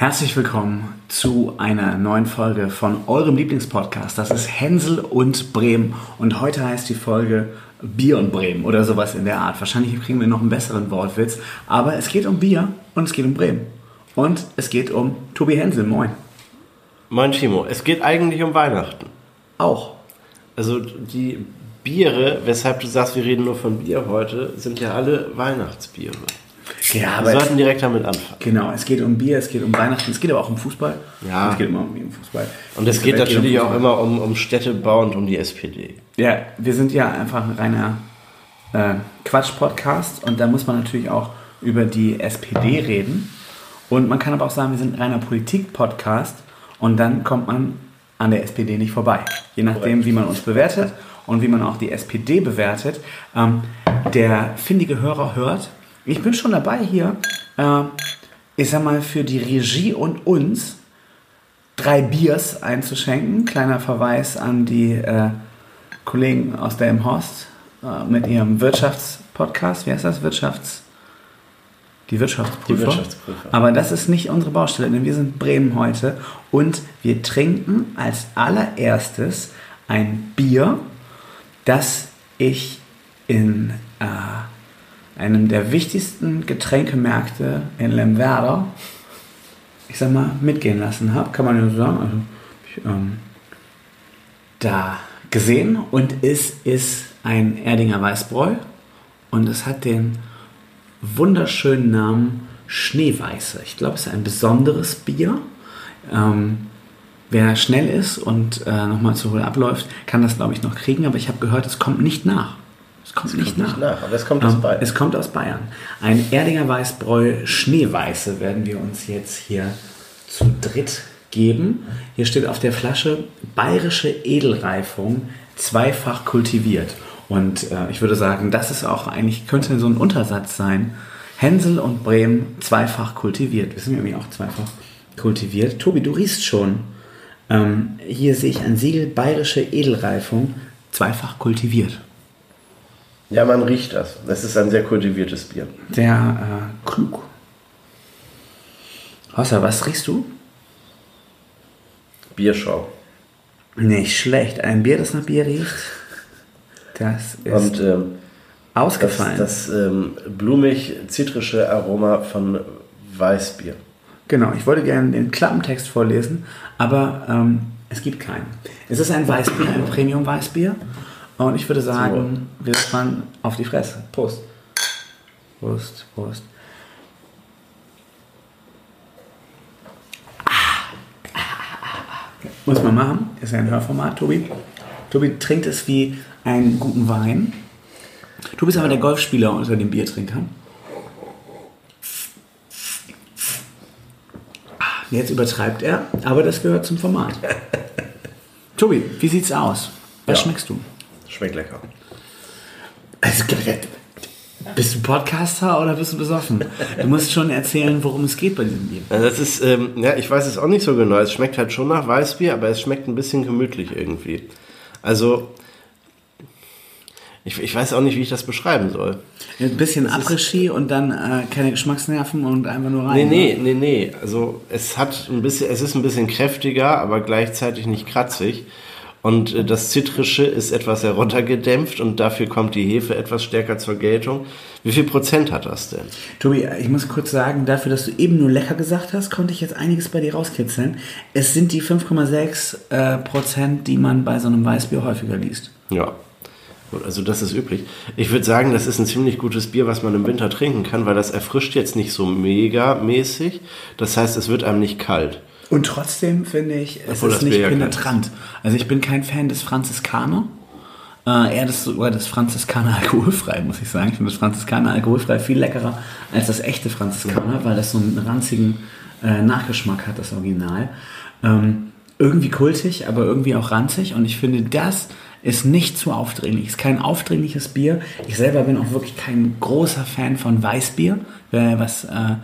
Herzlich willkommen zu einer neuen Folge von eurem Lieblingspodcast. Das ist Hänsel und Bremen. Und heute heißt die Folge Bier und Bremen oder sowas in der Art. Wahrscheinlich kriegen wir noch einen besseren Wortwitz. Aber es geht um Bier und es geht um Bremen. Und es geht um Tobi Hänsel. Moin. Moin Timo. Es geht eigentlich um Weihnachten. Auch. Also die Biere, weshalb du sagst, wir reden nur von Bier heute, sind ja alle Weihnachtsbiere. Ja, Wir sollten direkt damit anfangen. Genau, es geht um Bier, es geht um Weihnachten, es geht aber auch um Fußball. Ja. Es geht immer um Fußball. Und es Die geht Welt natürlich um auch immer um, um Städtebau und um die SPD. Ja, wir sind ja einfach ein reiner äh, Quatsch-Podcast und da muss man natürlich auch über die SPD reden. Und man kann aber auch sagen, wir sind ein reiner Politik-Podcast und dann kommt man an der SPD nicht vorbei. Je nachdem, wie man uns bewertet und wie man auch die SPD bewertet. Ähm, der findige Hörer hört, ich bin schon dabei hier, äh, ich sag mal, für die Regie und uns drei Biers einzuschenken. Kleiner Verweis an die äh, Kollegen aus der im Horst äh, mit ihrem Wirtschaftspodcast. Wie heißt das? Wirtschafts... Die Wirtschaftsprüfer. Die Wirtschaftsprüfer. Aber das ist nicht unsere Baustelle, denn wir sind Bremen heute und wir trinken als allererstes ein Bier, das ich in äh, einem der wichtigsten Getränkemärkte in Lemwerder, ich sag mal, mitgehen lassen habe, kann man ja so sagen. Also, ich, ähm, da gesehen und es ist ein Erdinger Weißbräu und es hat den wunderschönen Namen Schneeweiße. Ich glaube, es ist ein besonderes Bier. Ähm, wer schnell ist und äh, nochmal zu Hol abläuft, kann das, glaube ich, noch kriegen, aber ich habe gehört, es kommt nicht nach. Es kommt, nicht, kommt nicht nach. nach, aber es kommt aus Ähm, Bayern. Es kommt aus Bayern. Ein Erdinger Weißbräu Schneeweiße werden wir uns jetzt hier zu dritt geben. Hier steht auf der Flasche bayerische Edelreifung, zweifach kultiviert. Und äh, ich würde sagen, das ist auch eigentlich, könnte so ein Untersatz sein. Hänsel und Bremen zweifach kultiviert. Wir sind auch zweifach kultiviert. Tobi, du riechst schon. Ähm, hier sehe ich ein Siegel bayerische Edelreifung, zweifach kultiviert. Ja, man riecht das. Es ist ein sehr kultiviertes Bier. Sehr äh, klug. Außer, was riechst du? Bierschau. Nicht schlecht. Ein Bier, das nach Bier riecht. Das ist Und ähm, das, ausgefallen. das ähm, blumig-zitrische Aroma von Weißbier. Genau, ich wollte gerne den Klappentext vorlesen, aber ähm, es gibt keinen. Es ist ein Weißbier, ein Premium-Weißbier. Und ich würde sagen, wir fahren auf die Fresse. Prost. Prost, Prost. Muss man machen. Ist ja ein Hörformat, Tobi. Tobi trinkt es wie einen guten Wein. Du bist aber der Golfspieler unter den Biertrinkern. Jetzt übertreibt er, aber das gehört zum Format. Tobi, wie sieht's aus? Was Ja. schmeckst du? Schmeckt lecker. Also, bist du Podcaster oder bist du besoffen? Du musst schon erzählen, worum es geht bei diesem Bier. Also das ist, ähm, ja, ich weiß es auch nicht so genau. Es schmeckt halt schon nach Weißbier, aber es schmeckt ein bisschen gemütlich irgendwie. Also, ich, ich weiß auch nicht, wie ich das beschreiben soll. Ein bisschen Après-Ski und dann äh, keine Geschmacksnerven und einfach nur rein. Nee, ne? nee, nee, nee. Also es hat ein bisschen, es ist ein bisschen kräftiger, aber gleichzeitig nicht kratzig. Und äh, das Zitrische ist etwas heruntergedämpft und dafür kommt die Hefe etwas stärker zur Geltung. Wie viel Prozent hat das denn? Tobi, ich muss kurz sagen, dafür, dass du eben nur lecker gesagt hast, konnte ich jetzt einiges bei dir rauskitzeln. Es sind die 5,6 äh, Prozent, die man bei so einem Weißbier häufiger liest. Ja. Gut, Also das ist üblich. Ich würde sagen, das ist ein ziemlich gutes Bier, was man im Winter trinken kann, weil das erfrischt jetzt nicht so mega mäßig. Das heißt, es wird einem nicht kalt. Und trotzdem finde ich, es Obwohl ist nicht ja penetrant. Also ich bin kein Fan des Franziskaner. Äh, eher des, sogar des Franziskaner alkoholfrei, muss ich sagen. Ich finde das Franziskaner alkoholfrei viel leckerer als das echte Franziskaner, weil das so einen ranzigen äh, Nachgeschmack hat, das Original. Ähm, irgendwie kultig, aber irgendwie auch ranzig. Und ich finde, das ist nicht zu aufdringlich. Ist kein aufdringliches Bier. Ich selber bin auch wirklich kein großer Fan von Weißbier. Was äh,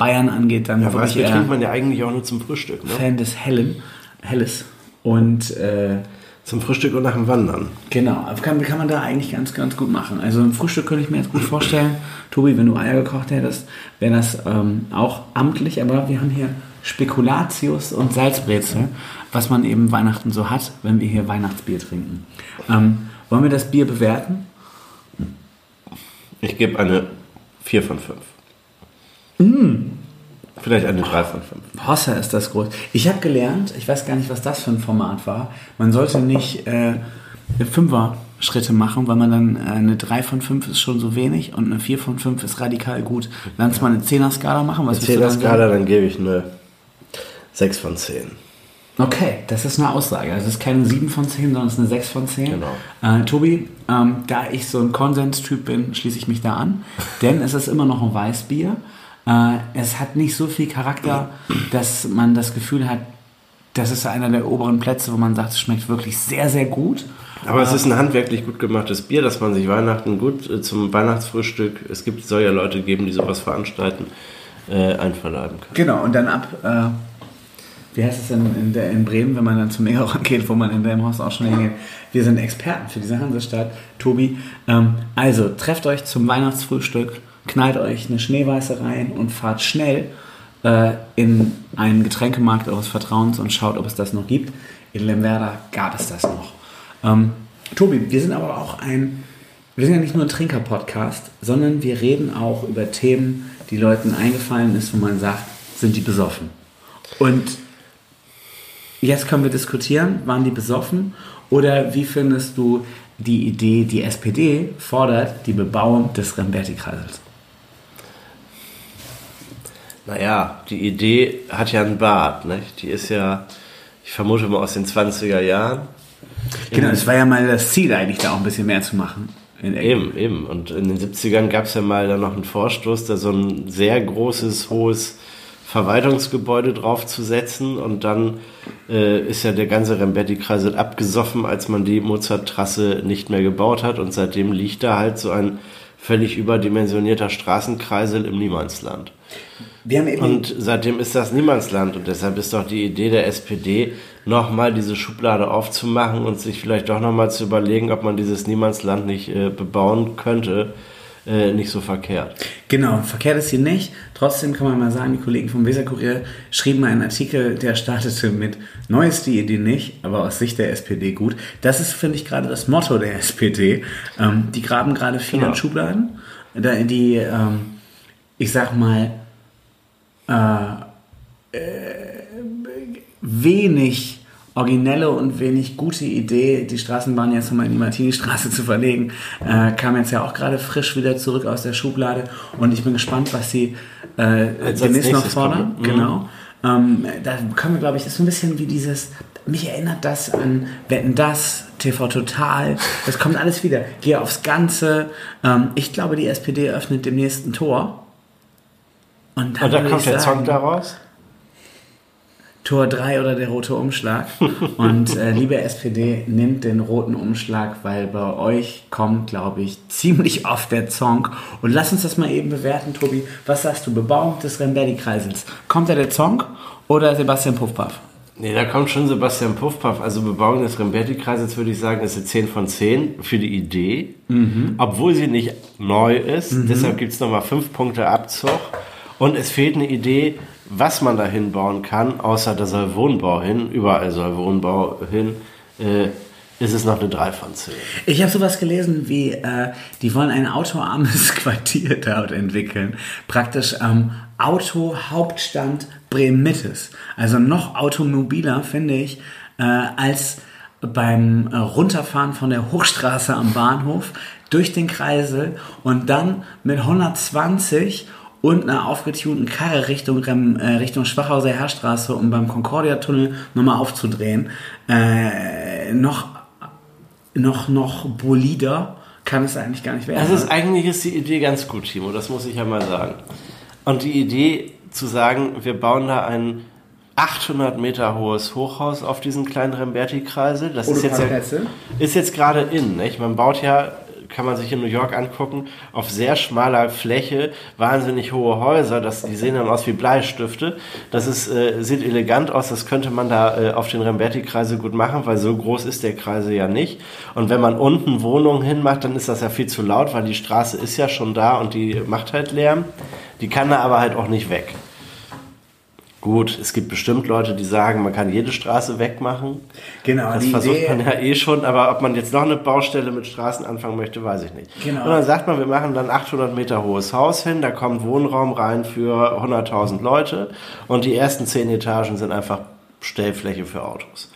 Bayern angeht, dann Ja, wirklich Weißbier eher trinkt man ja eigentlich auch nur zum Frühstück. Ne? Fan des Hellen, Helles. Und äh, Zum Frühstück und nach dem Wandern. Genau, kann, kann man da eigentlich ganz, ganz gut machen. Also ein Frühstück könnte ich mir jetzt gut vorstellen. Tobi, wenn du Eier gekocht hättest, wäre das ähm, auch amtlich, aber wir haben hier Spekulatius und Salzbrezel, was man eben Weihnachten so hat, wenn wir hier Weihnachtsbier trinken. Ähm, wollen wir das Bier bewerten? Ich gebe eine 4 von 5. Vielleicht eine 3 von 5. Hossa ist das groß. Ich habe gelernt, ich weiß gar nicht, was das für ein Format war. Man sollte nicht äh, Fünfer-Schritte machen, weil man dann äh, eine 3 von 5 ist schon so wenig und eine 4 von 5 ist radikal gut. Lass mal eine 10er-Skala machen. Was würdest du dann sagen? Skala, dann gebe ich eine 6 von 10. Okay, das ist eine Aussage. Also es ist keine 7 von 10, sondern es ist eine 6 von 10. Genau. Äh, Tobi, ähm, da ich so ein Konsenstyp bin, schließe ich mich da an. Denn es ist immer noch ein Weißbier. Äh, es hat nicht so viel Charakter, dass man das Gefühl hat, das ist einer der oberen Plätze, wo man sagt, es schmeckt wirklich sehr, sehr gut. Aber es ist ein handwerklich gut gemachtes Bier, dass man sich Weihnachten gut äh, zum Weihnachtsfrühstück, es gibt, soll ja Leute geben, die sowas veranstalten, äh, einverleiben kann. Genau, und dann ab, äh, wie heißt es denn in, der, in Bremen, wenn man dann zum Megaron geht, wo man in Delmhorst auch schon hingeht. Wir sind Experten für diese Hansestadt. Tobi, ähm, also trefft euch zum Weihnachtsfrühstück, knallt euch eine Schneeweiße rein und fahrt schnell äh, in einen Getränkemarkt eures Vertrauens und schaut, ob es das noch gibt. In Lemwerder gab es das noch. Ähm, Tobi, wir sind aber auch ein, wir sind ja nicht nur ein Trinker-Podcast, sondern wir reden auch über Themen, die Leuten eingefallen ist, wo man sagt, sind die besoffen? Und jetzt können wir diskutieren, waren die besoffen? Oder wie findest du die Idee, die SPD fordert die Bebauung des Remberti-Kreisels? Naja, die Idee hat ja einen Bart, nicht? Die ist ja, ich vermute mal aus den 20er Jahren. Genau, es war ja mal das Ziel eigentlich, da auch ein bisschen mehr zu machen. Eben, eben. Und in den 70ern gab es ja mal da noch einen Vorstoß, da so ein sehr großes, hohes Verwaltungsgebäude draufzusetzen. Und dann äh, ist ja der ganze Rembetti-Kreisel abgesoffen, als man die Mozart-Trasse nicht mehr gebaut hat. Und seitdem liegt da halt so ein völlig überdimensionierter Straßenkreisel im Niemandsland. Und seitdem ist das Niemandsland und deshalb ist doch die Idee der SPD, nochmal diese Schublade aufzumachen und sich vielleicht doch nochmal zu überlegen, ob man dieses Niemandsland nicht äh, bebauen könnte, äh, nicht so verkehrt. Genau, verkehrt ist hier nicht. Trotzdem kann man mal sagen, die Kollegen vom Weserkurier schrieben einen Artikel, der startete mit Neu ist die Idee nicht, aber aus Sicht der SPD gut. Das ist, finde ich, gerade das Motto der SPD. Ähm, die graben gerade viel Genau. in Schubladen, die, ähm, ich sag mal, äh, äh, wenig originelle und wenig gute Idee, die Straßenbahn jetzt nochmal in die Martini-Straße zu verlegen, äh, kam jetzt ja auch gerade frisch wieder zurück aus der Schublade und ich bin gespannt, was sie äh, demnächst noch fordern. mhm. Genau. Ähm, da können wir, glaube ich, das ist so ein bisschen wie dieses, mich erinnert das an Wetten das, TV Total, das kommt alles wieder. Geh aufs Ganze. Ähm, ich glaube, die SPD öffnet demnächst ein Tor. Und, dann Und da würde kommt der sagen, Song daraus? Tor 3 oder der rote Umschlag. Und äh, liebe SPD, nehmt den roten Umschlag, weil bei euch kommt, glaube ich, ziemlich oft der Song. Und lass uns das mal eben bewerten, Tobi. Was sagst du? Bebauung des Remberti-Kreisels. Kommt da der Song oder Sebastian Puffpaff? Nee, da kommt schon Sebastian Puffpaff. Also Bebauung des Remberti-Kreises würde ich sagen, ist eine 10 von 10 für die Idee. Obwohl sie nicht neu ist. Deshalb gibt es nochmal 5 Punkte Abzug. Und es fehlt eine Idee, was man da hinbauen kann, außer da soll Wohnbau hin. Überall soll Wohnbau hin. Äh, ist es noch eine 3 von 10. Ich habe sowas gelesen wie, äh, die wollen ein autoarmes Quartier dort entwickeln. Praktisch am Autohauptstand Bremen-Mittes. Also noch automobiler, finde ich, äh, als beim äh, Runterfahren von der Hochstraße am Bahnhof durch den Kreisel und dann mit 120 und einer aufgetunten Karre Richtung, äh, Richtung Schwachhauser Heerstraße, um beim Concordia-Tunnel nochmal aufzudrehen. Äh, noch noch, noch bolider kann es eigentlich gar nicht werden. Das ist eigentlich ist die Idee ganz gut, Timo, das muss ich ja mal sagen. Und die Idee zu sagen, wir bauen da ein 800 Meter hohes Hochhaus auf diesen kleinen Remberti-Kreisel, das ist jetzt, ja, ist jetzt gerade in. Nicht? Man baut ja kann man sich in New York angucken, auf sehr schmaler Fläche, wahnsinnig hohe Häuser, das, die sehen dann aus wie Bleistifte. Das ist, äh, sieht elegant aus, das könnte man da äh, auf den Remberti-Kreisel gut machen, weil so groß ist der Kreisel ja nicht. Und wenn man unten Wohnungen hinmacht, dann ist das ja viel zu laut, weil die Straße ist ja schon da und die macht halt Lärm. Die kann da aber halt auch nicht weg. Gut, es gibt bestimmt Leute, die sagen, man kann jede Straße wegmachen. Genau, das versucht Idee- man ja eh schon, aber ob man jetzt noch eine Baustelle mit Straßen anfangen möchte, weiß ich nicht. Genau. Und dann sagt man, wir machen dann 800 Meter hohes Haus hin, da kommt Wohnraum rein für 100.000 Leute und die ersten 10 Etagen sind einfach Stellfläche für Autos.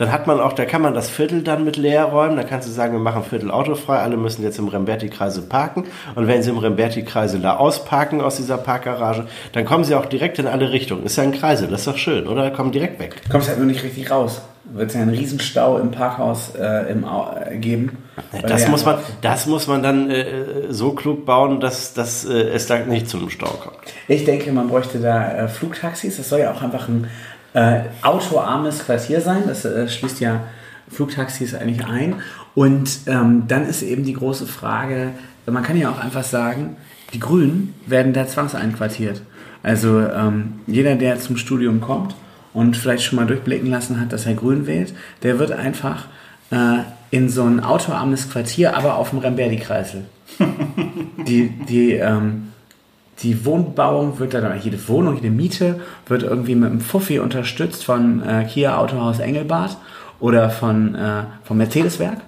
Dann hat man auch, da kann man das Viertel dann mit leer räumen. Da kannst du sagen, wir machen Viertel autofrei. Alle müssen jetzt im Remberti-Kreisel parken. Und wenn sie im Remberti-Kreisel da ausparken aus dieser Parkgarage, dann kommen sie auch direkt in alle Richtungen. Ist ja ein Kreisel, das ist doch schön, oder? Kommen direkt weg. kommst halt nur nicht richtig raus. Wird es ja einen Riesenstau im Parkhaus äh, im äh, geben. Das muss man, das muss man dann äh, so klug bauen, dass, dass äh, es da nicht zum Stau kommt. Ich denke, man bräuchte da äh, Flugtaxis. Das soll ja auch einfach ein äh, autoarmes Quartier sein. Das äh, schließt ja Flugtaxis eigentlich ein. Und ähm, dann ist eben die große Frage, man kann ja auch einfach sagen, die Grünen werden da zwangseinquartiert. Also ähm, jeder, der zum Studium kommt und vielleicht schon mal durchblicken lassen hat, dass er Grün wählt, der wird einfach äh, in so ein autoarmes Quartier, aber auf dem Remberdi-Kreisel. die, die, ähm, die Wohnbauung wird dann, jede Wohnung, jede Miete wird irgendwie mit einem Fuffi unterstützt von äh, Kia Autohaus Engelbart oder von, äh, vom Mercedes-Werk.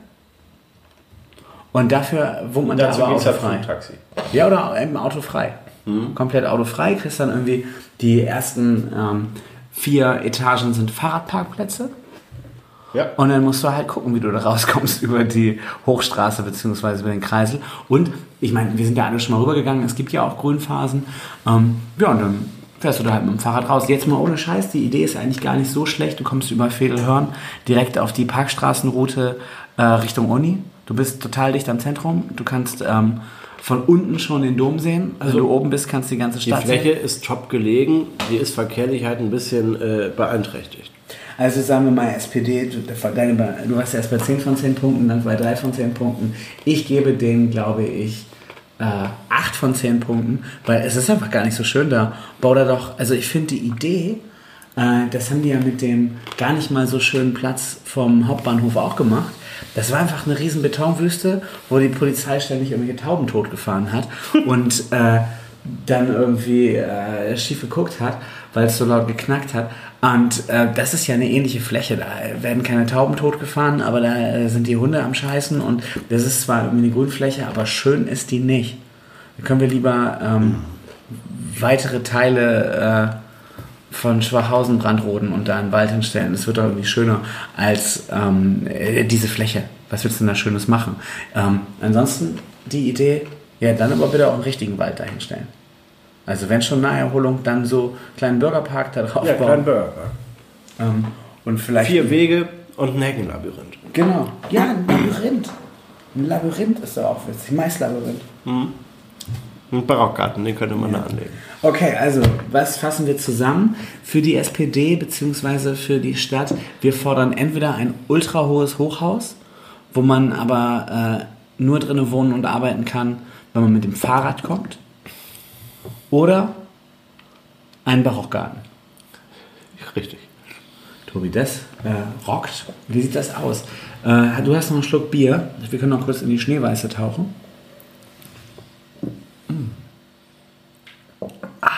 Und dafür wohnt man da Dazu aber halt autofrei. Flugtaxi. Ja, oder eben autofrei. Komplett autofrei. Kriegst dann irgendwie die ersten ähm, vier Etagen sind Fahrradparkplätze. Ja. Und dann musst du halt gucken, wie du da rauskommst über die Hochstraße beziehungsweise über den Kreisel. Und ich meine, wir sind ja alle schon mal rübergegangen, es gibt ja auch Grünphasen. Ähm, ja, und dann fährst du da halt mit dem Fahrrad raus. Jetzt mal ohne Scheiß, die Idee ist eigentlich gar nicht so schlecht. Du kommst über Vedelhörn direkt auf die Parkstraßenroute äh, Richtung Uni. Du bist total dicht am Zentrum. Du kannst ähm, von unten schon den Dom sehen. Also wenn du oben bist, kannst du die ganze Die Stadt Fläche sehen. ist top gelegen, die ist verkehrlich halt ein bisschen äh, beeinträchtigt. Also sagen wir mal SPD, du, warst erst bei 10 von 10 Punkten, dann bei 3 von 10 Punkten. Ich gebe denen, glaube ich, äh, 8 von 10 Punkten, weil es ist einfach gar nicht so schön da. Bau da doch, also ich finde die Idee, äh, das haben die ja mit dem gar nicht mal so schönen Platz vom Hauptbahnhof auch gemacht. Das war einfach eine riesen Betonwüste, wo die Polizei ständig irgendwelche Tauben totgefahren hat und äh, dann irgendwie äh, schief geguckt hat, weil es so laut geknackt hat. Und äh, das ist ja eine ähnliche Fläche. Da werden keine Tauben totgefahren, aber da äh, sind die Hunde am Scheißen und das ist zwar eine Grünfläche, aber schön ist die nicht. Da können wir lieber ähm, weitere Teile äh, von Schwachhausen brandroden und da einen Wald hinstellen. Das wird doch irgendwie schöner als ähm, äh, diese Fläche. Was willst du denn da Schönes machen? Ähm, ansonsten die Idee, ja, dann aber bitte auch einen richtigen Wald dahinstellen. Also wenn schon Naherholung, dann so einen kleinen Bürgerpark da drauf Ja, bauen. kleinen Burger. Ähm, und vielleicht. Vier Wege und ein Heckenlabyrinth. Genau. Ja, ein Labyrinth. Ein Labyrinth ist doch auch witzig. Maislabyrinth. Ein Barockgarten, den könnte man da anlegen. Okay, also was fassen wir zusammen? Für die SPD bzw. für die Stadt, wir fordern entweder ein ultra hohes Hochhaus, wo man aber äh, nur drinnen wohnen und arbeiten kann, wenn man mit dem Fahrrad kommt, oder einen Barockgarten. Richtig. Tobi, das äh, rockt. Wie sieht das aus? Äh, du hast noch einen Schluck Bier. Wir können noch kurz in die Schneeweiße tauchen. Mm. Ah.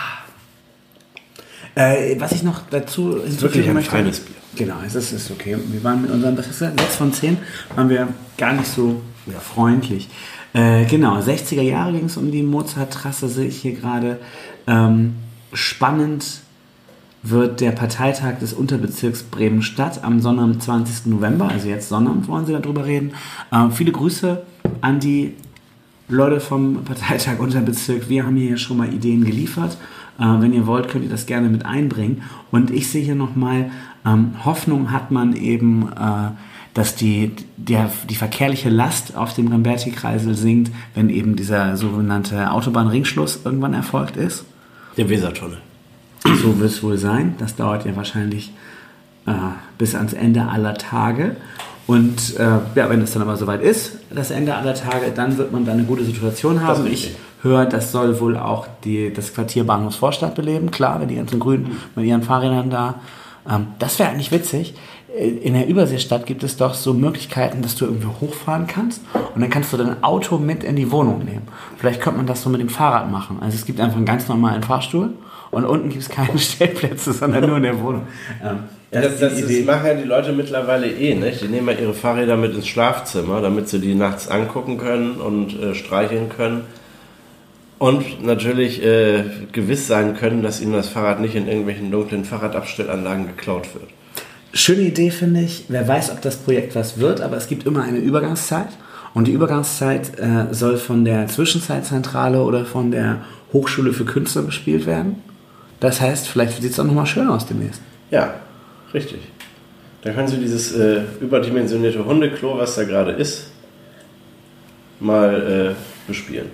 Äh, was ich noch dazu wirklich hinzufügen ein möchte. feines Bier. Genau, es ist, ist okay. Wir waren mit unseren was ist das, 6 von 10 waren wir gar nicht so freundlich. Äh, genau, 60er Jahre ging es um die Mozart-Trasse, sehe ich hier gerade. Ähm, spannend wird der Parteitag des Unterbezirks Bremen-Stadt am Sonnabend, 20. November, also jetzt Sonnabend wollen sie darüber reden. Ähm, viele Grüße an die Leute vom Parteitag Unterbezirk. Wir haben hier schon mal Ideen geliefert. Äh, wenn ihr wollt, könnt ihr das gerne mit einbringen. Und ich sehe hier nochmal, ähm, Hoffnung hat man eben, äh, dass die, der, die verkehrliche Last auf dem Ramberti-Kreisel sinkt, wenn eben dieser sogenannte Autobahnringschluss irgendwann erfolgt ist. Der Wesertunnel. So wird es wohl sein. Das dauert ja wahrscheinlich äh, bis ans Ende aller Tage. Und äh, ja, wenn es dann aber soweit ist, das Ende aller Tage, dann wird man da eine gute Situation haben. Ich höre, das soll wohl auch die, das Quartier Bahnhofsvorstadt beleben. Klar, wenn die ganzen Grünen mit ihren Fahrrädern da. Ähm, das wäre eigentlich witzig. In der Überseestadt gibt es doch so Möglichkeiten, dass du irgendwie hochfahren kannst und dann kannst du dein Auto mit in die Wohnung nehmen. Vielleicht könnte man das so mit dem Fahrrad machen. Also es gibt einfach einen ganz normalen Fahrstuhl und unten gibt es keine Stellplätze, sondern nur in der Wohnung. Ähm, Das, das, die das Idee. machen ja die Leute mittlerweile eh, nicht? Die nehmen ja ihre Fahrräder mit ins Schlafzimmer, damit sie die nachts angucken können und äh, streicheln können. Und natürlich äh, gewiss sein können, dass ihnen das Fahrrad nicht in irgendwelchen dunklen Fahrradabstellanlagen geklaut wird. Schöne Idee finde ich. Wer weiß, ob das Projekt was wird, aber es gibt immer eine Übergangszeit. Und die Übergangszeit äh, soll von der Zwischenzeitzentrale oder von der Hochschule für Künste bespielt werden. Das heißt, vielleicht sieht es auch nochmal schön aus demnächst. Ja, richtig. Da können Sie dieses äh, überdimensionierte Hundeklo, was da gerade ist, mal äh, bespielen.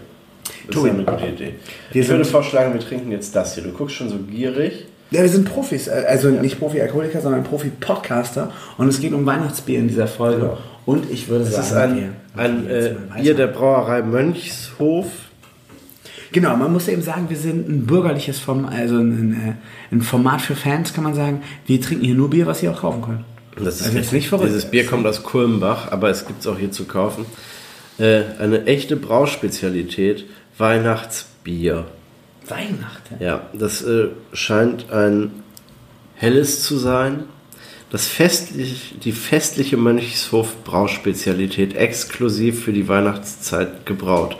Das Tobi, ist eine gute Idee. wir ich würde vorschlagen, wir trinken jetzt das hier. Du guckst schon so gierig. Ja, wir sind Profis, äh, also nicht Profi-Alkoholiker, sondern Profi-Podcaster. Und es geht um Weihnachtsbier in dieser Folge. Genau. Und ich würde Das ist sagen, ein, wir- ein wir jetzt äh. Bier der Brauerei Mönchshof. Genau, man muss eben sagen, wir sind ein bürgerliches Form, also ein, äh, ein Format für Fans, kann man sagen. Wir trinken hier nur Bier, was ihr auch kaufen könnt. Das ist Also jetzt nicht verrückt. Dieses Bier kommt aus Kulmbach, aber es gibt es auch hier zu kaufen. Äh, eine echte Brauspezialität, Weihnachtsbier. Weihnachten. Ja, das äh, scheint ein helles zu sein. Das festlich, die festliche Mönchshof Brauspezialität exklusiv für die Weihnachtszeit gebraut.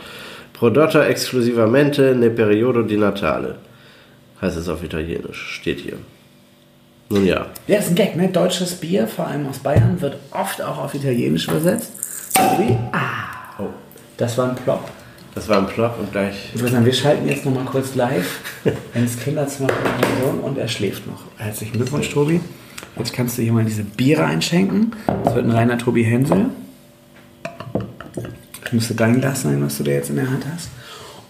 Prodotta exclusivamente ne periodo di Natale. Heißt es auf Italienisch, steht hier. Nun ja, Ja, ist ein Gag, ne? Deutsches Bier, vor allem aus Bayern, wird oft auch auf Italienisch übersetzt. Ah, oh, das war ein Plop. Das war ein Plop und gleich. Ich würde sagen, wir schalten jetzt nochmal kurz live ins Kinderzimmer von und er schläft noch. Herzlichen Glückwunsch, Tobi. Jetzt kannst du hier mal diese Biere einschenken. Das wird ein reiner Tobi Hensel. Das müsste dein Glas sein, was du da jetzt in der Hand hast.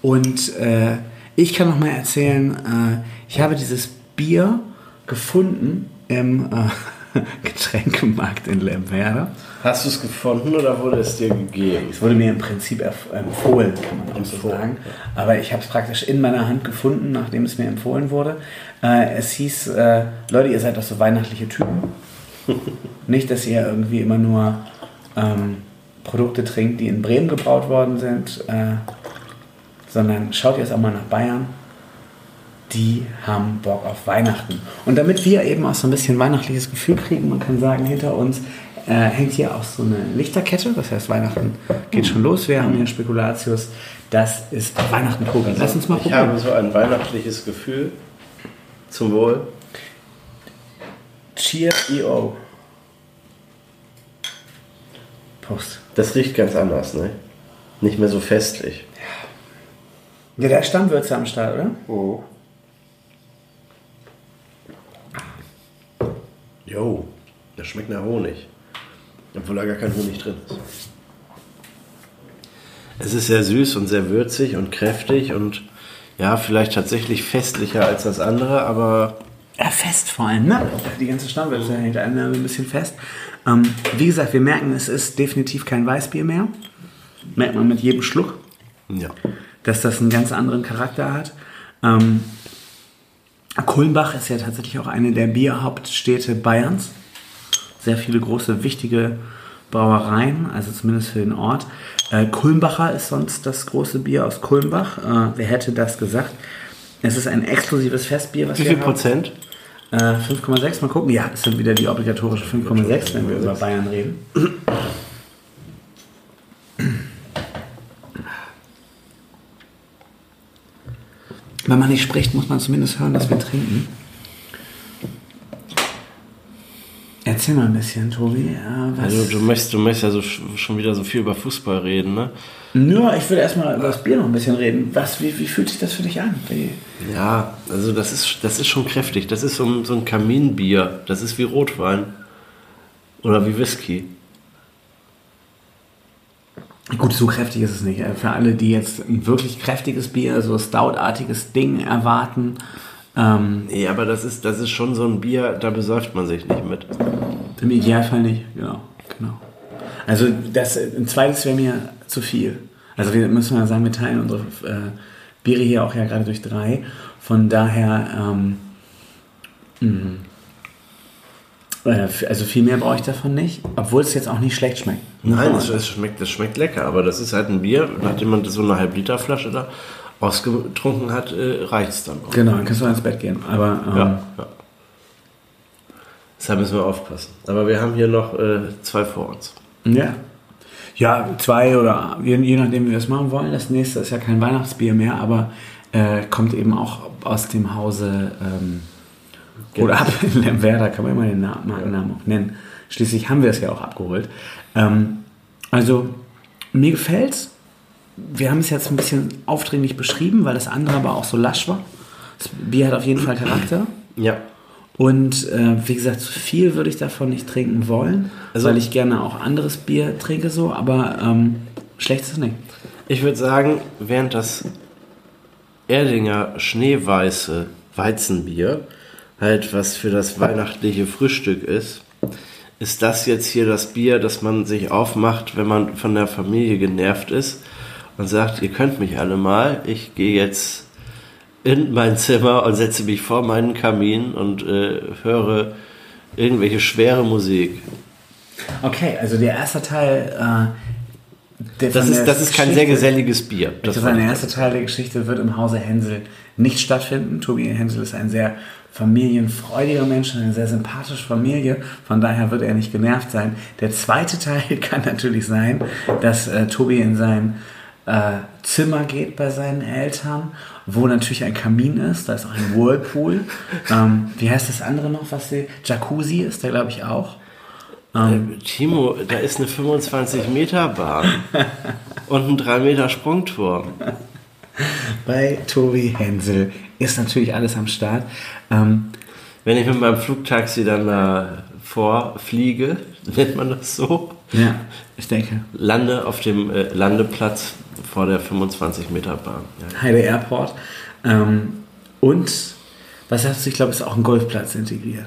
Und äh, ich kann noch mal erzählen, äh, ich habe dieses Bier gefunden im äh, Getränkemarkt in Lemwerder. Hast du es gefunden oder wurde es dir gegeben? Es wurde mir im Prinzip empfohlen, kann man auch so Empfohlen, sagen. Aber ich habe es praktisch in meiner Hand gefunden, nachdem es mir empfohlen wurde. Äh, es hieß, äh, Leute, ihr seid doch so weihnachtliche Typen. Nicht, dass ihr irgendwie immer nur ähm, Produkte trinkt, die in Bremen gebraut worden sind, äh, sondern schaut jetzt auch mal nach Bayern. Die haben Bock auf Weihnachten. Und damit wir eben auch so ein bisschen weihnachtliches Gefühl kriegen, man kann sagen, hinter uns äh, hängt hier auch so eine Lichterkette. Das heißt, Weihnachten geht schon los. Wir haben hier Spekulatius. Das ist Weihnachten Tobi. Lass uns mal Ich habe so ein weihnachtliches Gefühl. Zum Wohl. Cheers, EO. Prost. Das riecht ganz anders, ne? Nicht mehr so festlich. Ja, der ist Stammwürze am Start, oder? Oh. Jo, das schmeckt nach Honig. Obwohl da gar kein Honig drin ist. Es ist sehr süß und sehr würzig und kräftig und ja, vielleicht tatsächlich festlicher als das andere, aber Ja, fest vor allem, ne? Die ganze Stammwürze hängt einem ein bisschen fest. Ähm, wie gesagt, wir merken, es ist definitiv kein Weißbier mehr. Merkt man mit jedem Schluck. ja. dass das einen ganz anderen Charakter hat. Ähm, Kulmbach ist ja tatsächlich auch eine der Bierhauptstädte Bayerns. Sehr viele große, wichtige Brauereien, also zumindest für den Ort. Äh, Kulmbacher ist sonst das große Bier aus Kulmbach. Äh, wer hätte das gesagt? Es ist ein exklusives Festbier, was Wie viel. Prozent? Äh, 5,6, mal gucken. Ja, das sind wieder die obligatorische 5,6, wenn wir über Bayern reden. Wenn man nicht spricht, muss man zumindest hören, dass wir trinken. Erzähl mal ein bisschen, Tobi. Äh, was? Also du möchtest, du möchtest ja so, schon wieder so viel über Fußball reden, ne? Nur, ich würde erstmal über das Bier noch ein bisschen reden. Was, wie, wie fühlt sich das für dich an? Wie, Ja, also das ist, das ist schon kräftig. Das ist so ein, so ein Kaminbier. Das ist wie Rotwein. Oder wie Whisky. Gut, so kräftig ist es nicht. Äh, Für alle, die jetzt ein wirklich kräftiges Bier, so stoutartiges Ding erwarten, ähm, Nee, aber das ist, das ist schon so ein Bier, da besäuft man sich nicht mit. Im Idealfall nicht. Genau, genau. Also das, ein zweites wäre mir zu viel. Also wir müssen mal sagen, wir teilen unsere äh, Biere hier auch ja gerade durch drei. Von daher, ähm, mh, äh, f- also viel mehr brauche ich davon nicht, obwohl es jetzt auch nicht schlecht schmeckt. Nein, das, das, schmeckt, das schmeckt lecker, aber das ist halt ein Bier, nachdem man so eine Halb-Liter-Flasche da ausgetrunken hat, äh, reicht es dann auch. Genau, dann kannst du ins Bett gehen. Aber ähm, Ja, ja. Deshalb müssen wir aufpassen. Aber wir haben hier noch äh, zwei vor uns. Ja. Ja, zwei oder je, je nachdem, wie wir es machen wollen. Das nächste ist ja kein Weihnachtsbier mehr, aber äh, kommt eben auch aus dem Hause ähm, oder ab in Lemwerder, kann man immer den Na Markennamen auch nennen. Schließlich haben wir es ja auch abgeholt. Ähm, also, mir gefällt's. Wir haben es jetzt ein bisschen aufdringlich beschrieben, weil das andere aber auch so lasch war. Das Bier hat auf jeden Fall Charakter. Ja. Und äh, wie gesagt, zu viel würde ich davon nicht trinken wollen, Also- weil ich gerne auch anderes Bier trinke so, aber ähm, schlecht ist es nicht. Ich würde sagen, während das Erdinger schneeweiße Weizenbier halt was für das weihnachtliche Frühstück ist, ist das jetzt hier das Bier, das man sich aufmacht, wenn man von der Familie genervt ist und sagt, ihr könnt mich alle mal, ich gehe jetzt in mein Zimmer und setze mich vor meinen Kamin und äh, höre irgendwelche schwere Musik. Okay, also der erste Teil, äh, der Das ist, das ist kein sehr geselliges Bier. Das Das ist der erste Teil der Geschichte wird im Hause Hänsel nicht stattfinden. Tobi Hänsel ist ein sehr familienfreudiger Mensch, eine sehr sympathische Familie. Von daher wird er nicht genervt sein. Der zweite Teil kann natürlich sein, dass äh, Tobi in sein äh, Zimmer geht bei seinen Eltern, wo natürlich ein Kamin ist. Da ist auch ein Whirlpool. ähm, wie heißt das andere noch, was sie? Jacuzzi ist da, glaube ich, auch. Ähm, Timo, da ist eine 25 Meter Bahn und ein 3 Meter Sprungturm. Bei Tobi Hänsel ist natürlich alles am Start. Ähm, Wenn ich mit meinem Flugtaxi dann da vorfliege, nennt man das so, ja, ich denke. lande auf dem äh, Landeplatz vor der 25 Meter Bahn. Ja. Heide Airport. Ähm, und was hast du, ich glaube, ist auch ein Golfplatz integriert.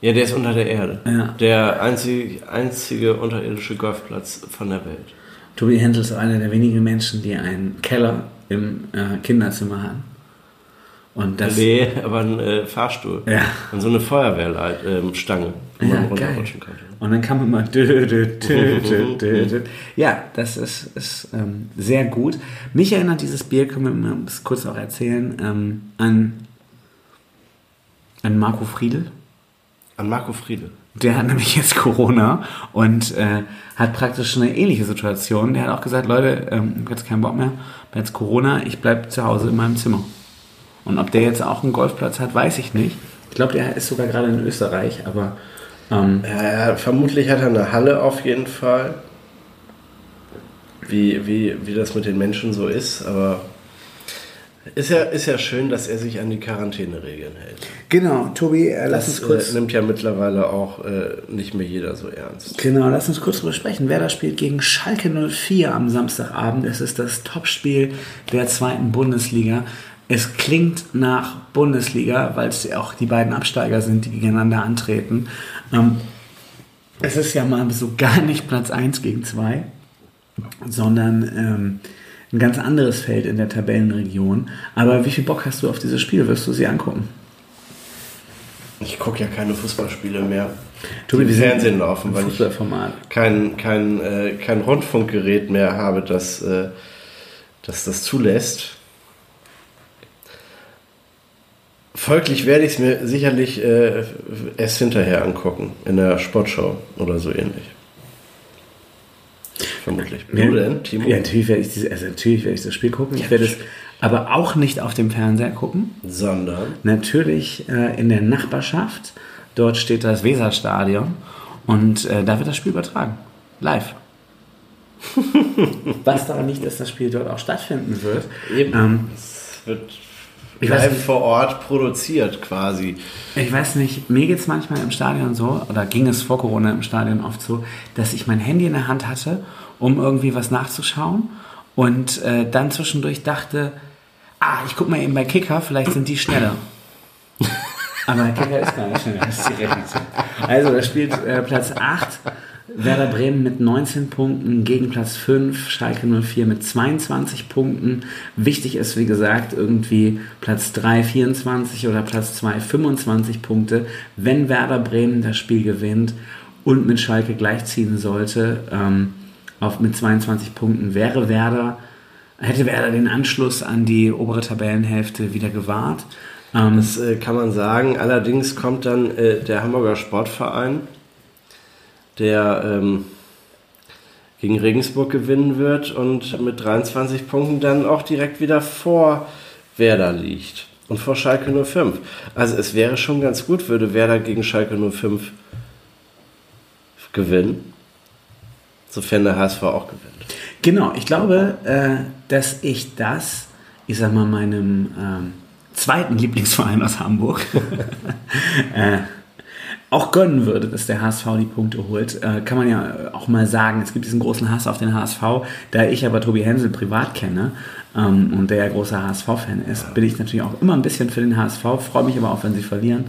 ja, der ist unter der Erde. Ja. Der einzige, einzige unterirdische Golfplatz von der Welt. Tobi Händel ist einer der wenigen Menschen, die einen Keller im äh, Kinderzimmer haben. Und das. Nee, aber ein äh, Fahrstuhl. Ja. Und so eine Feuerwehrstange, wo Ja, man geil. runterrutschen konnte. Und dann dü- dü. Ja, das ist, ist ähm, sehr gut. Mich erinnert dieses Bier, können wir mal kurz auch erzählen, ähm, an, an Marco Friedl. An Marco Friedel. Der hat nämlich jetzt Corona und äh, hat praktisch eine ähnliche Situation. Der hat auch gesagt, Leute, ähm, ich hab jetzt keinen Bock mehr, hab jetzt Corona, ich bleib zu Hause in meinem Zimmer. Und ob der jetzt auch einen Golfplatz hat, weiß ich nicht. Ich glaube, der ist sogar gerade in Österreich, aber ähm, ja, vermutlich hat er eine Halle auf jeden Fall. Wie, wie, wie das mit den Menschen so ist, aber ist ja, ist ja schön, dass er sich an die Quarantäneregeln hält. genau, Tobi, äh, lass uns kurz, äh, nimmt ja mittlerweile auch äh, nicht mehr jeder so ernst. genau, lass uns kurz drüber sprechen. Werder spielt gegen Schalke 04 am Samstagabend. Es ist das Topspiel der zweiten Bundesliga. Es klingt nach Bundesliga, weil es ja auch die beiden Absteiger sind, die gegeneinander antreten. Ähm, es ist ja mal so gar nicht Platz 1 gegen 2, sondern ähm, ein ganz anderes Feld in der Tabellenregion. Aber wie viel Bock hast du auf dieses Spiel? Wirst du sie angucken? Ich gucke ja keine Fußballspiele mehr, Tobi, wir Fernsehen laufen, weil ich kein, kein, äh, kein Rundfunkgerät mehr habe, das, äh, das das zulässt. Folglich werde ich es mir sicherlich äh, erst hinterher angucken, in der Sportschau oder so ähnlich. Vermutlich. Du denn, Timo? Ja, natürlich werde ich, diese, also natürlich werde ich das Spiel gucken. Ich werde es aber auch nicht auf dem Fernseher gucken. Sondern. Natürlich äh, in der Nachbarschaft. Dort steht das Weserstadion und äh, da wird das Spiel übertragen. Live. Was daran liegt, dass das Spiel dort auch stattfinden wird. Eben. Ähm, es wird Ich live nicht. vor Ort produziert quasi. Ich weiß nicht, mir geht es manchmal im Stadion so, oder ging es vor Corona im Stadion oft so, dass ich mein Handy in der Hand hatte, um irgendwie was nachzuschauen und äh, dann zwischendurch dachte, ah, ich guck mal eben bei Kicker, vielleicht sind die schneller. Aber Kicker ist gar nicht schneller, das ist die Rechnung. Also, da spielt äh, Platz 8 Werder Bremen mit 19 Punkten gegen Platz 5, Schalke 04 mit 22 Punkten. Wichtig ist, wie gesagt, irgendwie Platz 3 24 oder Platz 2 25 Punkte. Wenn Werder Bremen das Spiel gewinnt und mit Schalke gleichziehen sollte, ähm, auf, mit 22 Punkten wäre Werder, hätte Werder den Anschluss an die obere Tabellenhälfte wieder gewahrt. Ähm, das äh, kann man sagen. Allerdings kommt dann äh, der Hamburger Sportverein der ähm, gegen Regensburg gewinnen wird und mit 23 Punkten dann auch direkt wieder vor Werder liegt und vor Schalke 05. Also es wäre schon ganz gut, würde Werder gegen Schalke 05 gewinnen, sofern der HSV auch gewinnt. Genau, ich glaube, äh, dass ich das, ich sag mal, meinem ähm, zweiten Lieblingsverein aus Hamburg äh, auch gönnen würde, dass der HSV die Punkte holt. Äh, kann man ja auch mal sagen, es gibt diesen großen Hass auf den HSV. Da ich aber Tobi Hensel privat kenne ähm, und der ja großer HSV-Fan ist, bin ich natürlich auch immer ein bisschen für den HSV, freue mich aber auch, wenn sie verlieren.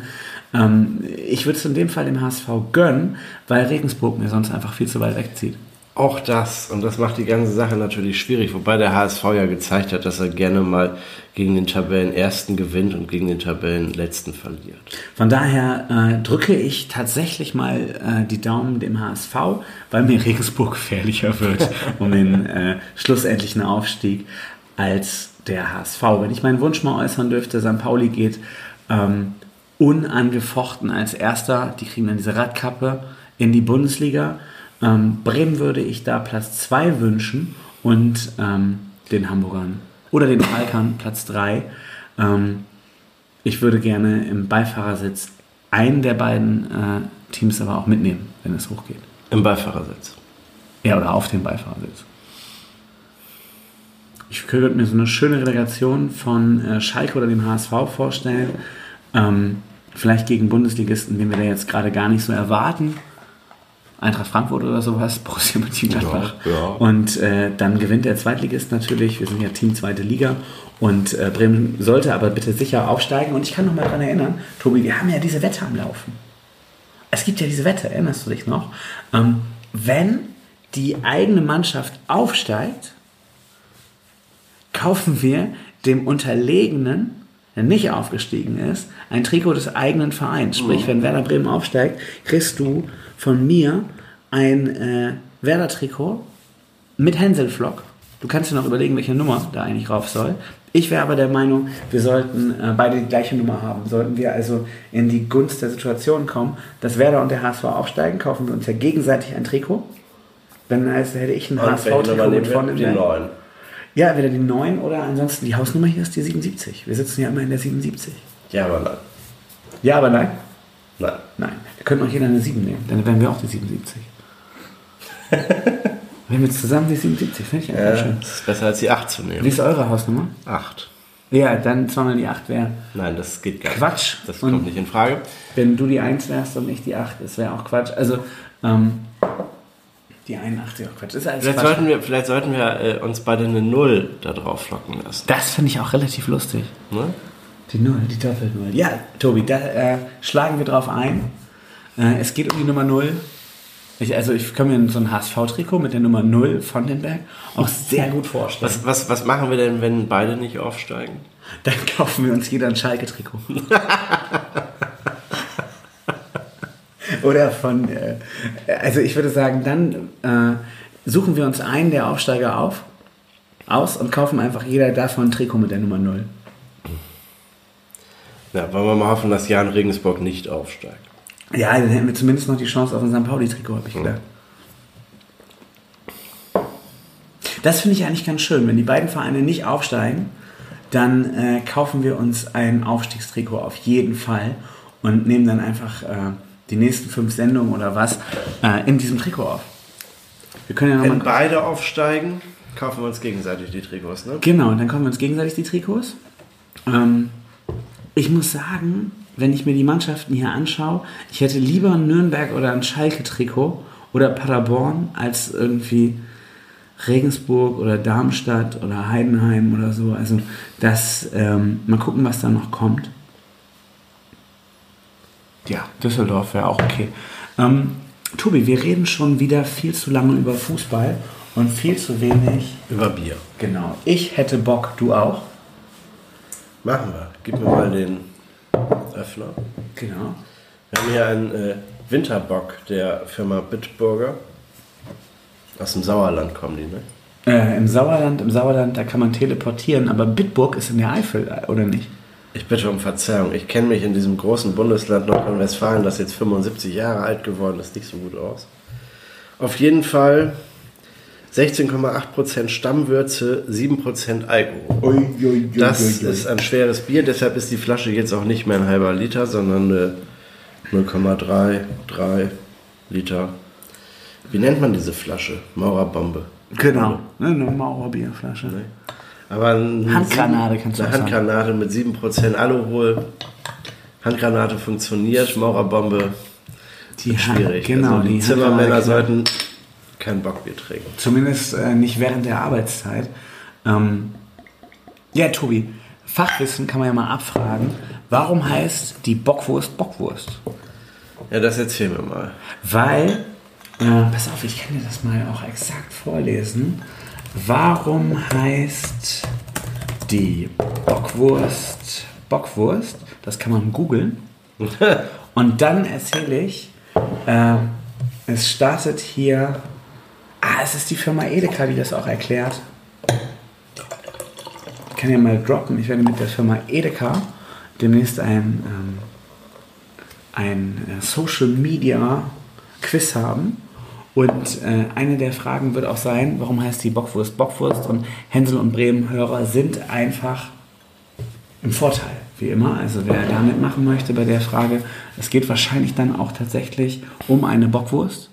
Ähm, ich würde es in dem Fall dem HSV gönnen, weil Regensburg mir sonst einfach viel zu weit wegzieht. Auch das, und das macht die ganze Sache natürlich schwierig, wobei der HSV ja gezeigt hat, dass er gerne mal gegen den Tabellenersten gewinnt und gegen den Tabellenletzten verliert. Von daher äh, drücke ich tatsächlich mal äh, die Daumen dem HSV, weil mir Regensburg gefährlicher wird um den äh, schlussendlichen Aufstieg als der HSV. Wenn ich meinen Wunsch mal äußern dürfte, St. Pauli geht ähm, unangefochten als Erster, die kriegen dann diese Radkappe in die Bundesliga ähm, Bremen würde ich da Platz 2 wünschen und ähm, den Hamburgern oder den Falkern Platz 3. Ähm, ich würde gerne im Beifahrersitz einen der beiden äh, Teams aber auch mitnehmen, wenn es hochgeht. Im Beifahrersitz? Ja, oder auf dem Beifahrersitz. Ich könnte mir so eine schöne Relegation von äh, Schalke oder dem HSV vorstellen. Ähm, vielleicht gegen Bundesligisten, den wir da jetzt gerade gar nicht so erwarten. Eintracht Frankfurt oder sowas, Borussia Mönchengladbach. Ja, ja. Und äh, dann gewinnt der Zweitligist natürlich. Wir sind ja Team Zweite Liga. Und äh, Bremen sollte aber bitte sicher aufsteigen. Und ich kann noch mal daran erinnern, Tobi, wir haben ja diese Wette am Laufen. Es gibt ja diese Wette, erinnerst du dich noch? Ähm, wenn die eigene Mannschaft aufsteigt, kaufen wir dem Unterlegenen der nicht aufgestiegen ist, ein Trikot des eigenen Vereins. Sprich, mhm. wenn Werder Bremen aufsteigt, kriegst du von mir ein äh, Werder-Trikot mit Hänselflock. Du kannst dir noch überlegen, welche Nummer da eigentlich rauf soll. Ich wäre aber der Meinung, wir sollten äh, beide die gleiche Nummer haben. Sollten wir also in die Gunst der Situation kommen, dass Werder und der HSV aufsteigen, kaufen wir uns ja gegenseitig ein Trikot. Wenn also hätte ich ein HSV-Trikot mit vorne. Ja, entweder die 9 oder ansonsten die Hausnummer hier ist die 77. Wir sitzen ja immer in der 77. Ja, aber nein. Ja, aber nein? Nein. Nein. Wir können auch jeder eine 7 nehmen. Dann wären wir auch die 77. wir haben jetzt zusammen die 77. Finde ich ja, ja schön. Das ist besser als die 8 zu nehmen. Wie ist eure Hausnummer? 8. Ja, dann zweimal die 8 wäre. Nein, das geht gar nicht. Quatsch. Das kommt und nicht in Frage. Wenn du die 1 wärst und ich die 8, das wäre auch Quatsch. Also, ähm, die 81, auch Quatsch. Ist alles vielleicht. Sollten wir, vielleicht sollten wir äh, uns beide eine Null da drauf flocken lassen. Das finde ich auch relativ lustig. Ne? Die Null, die Doppelnull. Ja, Tobi, da äh, schlagen wir drauf ein. Äh, es geht um die Nummer Null. Ich, also ich kann mir so ein HSV-Trikot mit der Nummer 0 von den Berg auch sehr gut vorstellen. Was, was, was machen wir denn, wenn beide nicht aufsteigen? Dann kaufen wir uns jeder ein Schalke-Trikot. Oder von, äh, also ich würde sagen, dann äh, suchen wir uns einen der Aufsteiger auf, aus und kaufen einfach jeder davon ein Trikot mit der Nummer 0. Ja, wollen wir mal hoffen, dass Jan Regensburg nicht aufsteigt. Ja, dann hätten wir zumindest noch die Chance auf ein St. Pauli-Trikot, habe ich gedacht. Das finde ich eigentlich ganz schön. Wenn die beiden Vereine nicht aufsteigen, dann äh, kaufen wir uns ein Aufstiegstrikot auf jeden Fall und nehmen dann einfach äh, die nächsten fünf Sendungen oder was äh, in diesem Trikot auf. Wir können ja Wenn beide aufsteigen, kaufen wir uns gegenseitig die Trikots, ne? Genau, dann kaufen wir uns gegenseitig die Trikots. Ähm, ich muss sagen, wenn ich mir die Mannschaften hier anschaue, ich hätte lieber ein Nürnberg oder ein Schalke-Trikot oder Paderborn als irgendwie Regensburg oder Darmstadt oder Heidenheim oder so. Also das, ähm, mal gucken, was da noch kommt. Ja, Düsseldorf wäre auch okay. Ähm, Tobi, wir reden schon wieder viel zu lange über Fußball und viel zu wenig. Über Bier. Genau. Ich hätte Bock, du auch. Machen wir. Gib mir mal den Öffner. Genau. Wir haben hier einen äh, Winterbock der Firma Bitburger. Aus dem Sauerland kommen die, ne? Äh, Im Sauerland, im Sauerland, da kann man teleportieren, aber Bitburg ist in der Eifel, äh, oder nicht? Ich bitte um Verzeihung. Ich kenne mich in diesem großen Bundesland Nordrhein-Westfalen, das jetzt 75 Jahre alt geworden ist, nicht so gut aus. Auf jeden Fall 16,8% Stammwürze, 7% Alkohol. Ui, ui, ui, Das ui, ui. ist ein schweres Bier, deshalb ist die Flasche jetzt auch nicht mehr ein halber Liter, sondern äh, 0,3, 3 Liter. Wie nennt man diese Flasche? Maurerbombe. Genau, ne, eine Mauerbierflasche. Aber Handgranate kannst du eine. Handgranate mit 7% Alkohol. Handgranate funktioniert, Maurerbombe Die schwierig. Genau, also die, die Zimmermänner Handgranate- sollten kein Bockbier trinken. Zumindest äh, nicht während der Arbeitszeit. Ähm, ja, Tobi, Fachwissen kann man ja mal abfragen. Warum heißt die Bockwurst Bockwurst? Ja, das erzähl mir mal. Weil, äh, pass auf, ich kann dir das mal auch exakt vorlesen. Warum heißt die Bockwurst Bockwurst? Das kann man googeln. Und dann erzähle ich, äh, es startet hier, ah, es ist die Firma Edeka, die das auch erklärt. Ich kann ja mal droppen, ich werde mit der Firma Edeka demnächst ein, ähm, ein äh, Social Media Quiz haben. Und äh, eine der Fragen wird auch sein, warum heißt die Bockwurst Bockwurst? Und Hänsel und Bremen Hörer sind einfach im Vorteil, wie immer. Also wer da mitmachen möchte bei der Frage, es geht wahrscheinlich dann auch tatsächlich um eine Bockwurst.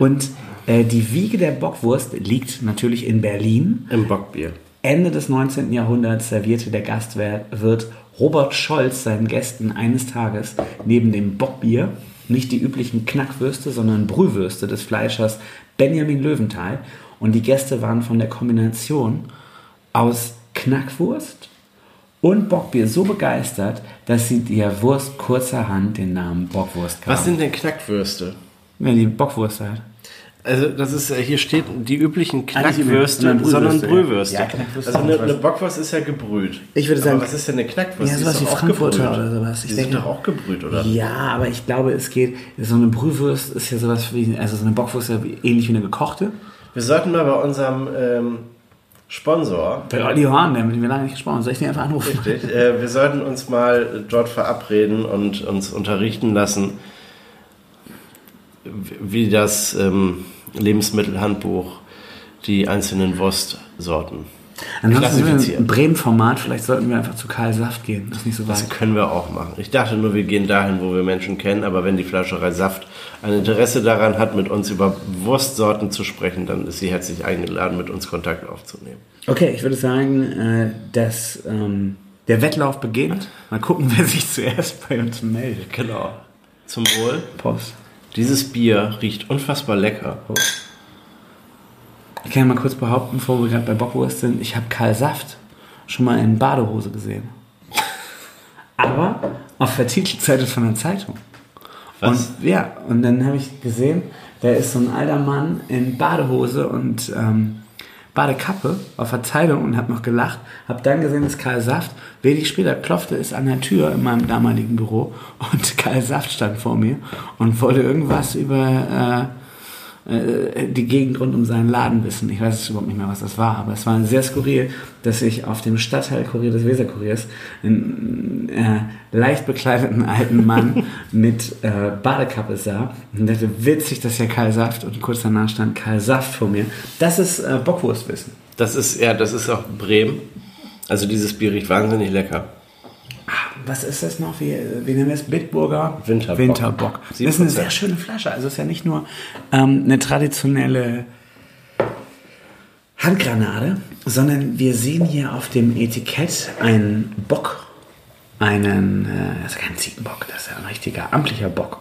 Und äh, die Wiege der Bockwurst liegt natürlich in Berlin. Im Bockbier. Ende des 19. Jahrhunderts servierte der Gastwirt Robert Scholz seinen Gästen eines Tages neben dem Bockbier nicht die üblichen Knackwürste, sondern Brühwürste des Fleischers Benjamin Löwenthal. Und die Gäste waren von der Kombination aus Knackwurst und Bockbier so begeistert, dass sie der Wurst kurzerhand den Namen Bockwurst gaben. Was sind denn Knackwürste? Ja, die Bockwurst halt. Also das ist äh, hier steht die üblichen Ah, Knackwürste, Brühwürste, sondern. Brühwürste. Ja, Knackwürste also eine, eine Bockwurst ist ja gebrüht. Ich würde sagen- Aber was ist denn eine Knackwurst? Ja, sowas ist wie Frankfurter gebrüht. oder sowas. Ich Die denke- sind doch auch gebrüht, oder? Ja, aber ich glaube, es geht. So eine Brühwurst ist ja sowas wie. Also so eine Bockwurst ist ja ähnlich wie eine gekochte. Wir sollten mal bei unserem ähm, Sponsor, Bei Olli Horn, der mit dem wir lange nicht gesprochen haben. Soll ich den einfach anrufen? richtig, äh, wir sollten uns mal dort verabreden und uns unterrichten lassen, wie das ähm, Lebensmittelhandbuch die einzelnen Wurstsorten Ansonsten sind wir klassifiziert. Bremen-Format. Vielleicht sollten wir einfach zu Karl Saft gehen. Das ist nicht so Das weit. können wir auch machen. Ich dachte nur, wir gehen dahin, wo wir Menschen kennen, aber wenn die Fleischerei Saft ein Interesse daran hat, mit uns über Wurstsorten zu sprechen, dann ist sie herzlich eingeladen, mit uns Kontakt aufzunehmen. Okay, ich würde sagen, äh, dass ähm, der Wettlauf beginnt. Mal gucken, wer sich zuerst bei uns meldet. Genau. Zum Wohl. Prost. Dieses Bier riecht unfassbar lecker. Ich kann ja mal kurz behaupten, bevor wir gerade bei Bockwurst sind, ich habe Karl Saft schon mal in Badehose gesehen. Aber auf der Titelseite von der Zeitung. Was? Und ja, und dann habe ich gesehen, da ist so ein alter Mann in Badehose und ähm, Badekappe auf der Zeitung und habe noch gelacht. Habe dann gesehen, dass Karl Saft, wenig später klopfte es an der Tür in meinem damaligen Büro und Karl Saft stand vor mir und wollte irgendwas über äh, äh, die Gegend rund um seinen Laden wissen. Ich weiß jetzt überhaupt nicht mehr, was das war, aber es war sehr skurril, dass ich auf dem Stadtteilkurier des Weserkuriers einen äh, leicht bekleideten alten Mann mit äh, Badekappe sah und dachte, witzig, dass ja Karl Saft und kurz danach stand Karl Saft vor mir. Das ist äh, Bockwurstwissen. Das ist, ja, das ist auch Bremen. Also dieses Bier riecht wahnsinnig lecker. Was ist das noch? Wie, wie nennen wir es? Bitburger? Winterbock. Winterbock. Das ist eine 7%. sehr schöne Flasche. Also es ist ja nicht nur ähm, eine traditionelle Handgranate, sondern wir sehen hier auf dem Etikett einen Bock. Einen, äh, das ist kein Ziegenbock, das ist ja ein richtiger amtlicher Bock.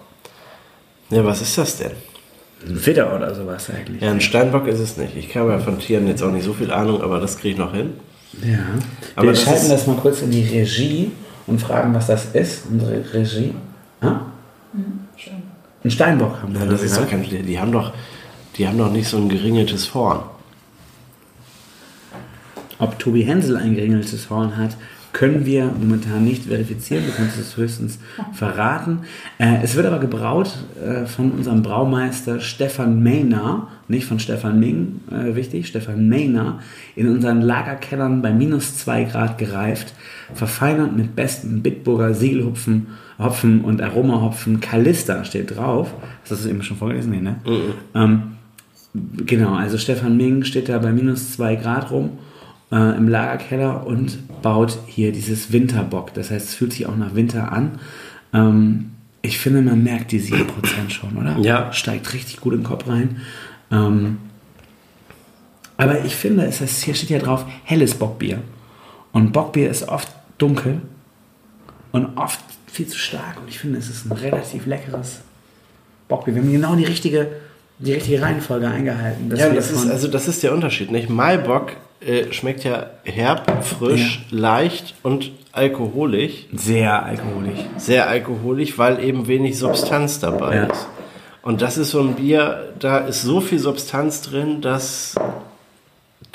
Ja, was ist das denn? Ein Widder oder sowas eigentlich. Ja, ein Steinbock ist es nicht. Ich habe ja von Tieren jetzt auch nicht so viel Ahnung, aber das kriege ich noch hin. Ja. Aber wir schalten das mal kurz in die Regie und fragen, was das ist. Unsere Regie. Ah? Ein Steinbock haben wir. Ja, das ist doch kein, die haben doch, die haben doch nicht so ein geringeltes Horn. Ob Tobi Hensel ein geringeltes Horn hat, können wir momentan nicht verifizieren. Du kannst es höchstens verraten. Äh, es wird aber gebraut äh, von unserem Braumeister Stefan Meyner, nicht von Stefan Ming, äh, wichtig, Stefan Meyner, in unseren Lagerkellern bei minus 2 Grad gereift, verfeinert mit besten Bitburger Siegelhopfen Hopfen und Aromahopfen. Kalista steht drauf. Hast du das eben schon vorgelesen? Nee, ne? Ähm, Genau, also Stefan Ming steht da bei minus 2 Grad rum äh, im Lagerkeller und baut hier dieses Winterbock. Das heißt, es fühlt sich auch nach Winter an. Ähm, ich finde, man merkt die 7% schon, oder? Ja. Steigt richtig gut im Kopf rein. Ähm, aber ich finde, es ist, hier steht ja drauf helles Bockbier. Und Bockbier ist oft dunkel und oft viel zu stark. Und ich finde, es ist ein relativ leckeres Bockbier. Wir haben genau die richtige, die richtige Reihenfolge eingehalten. Ja, das ist, also das ist der Unterschied, nicht? Maibock äh, schmeckt ja herb, frisch, leicht und alkoholisch. sehr alkoholisch. Sehr alkoholisch, weil eben wenig Substanz dabei Ja. ist. Und das ist so ein Bier, da ist so viel Substanz drin, dass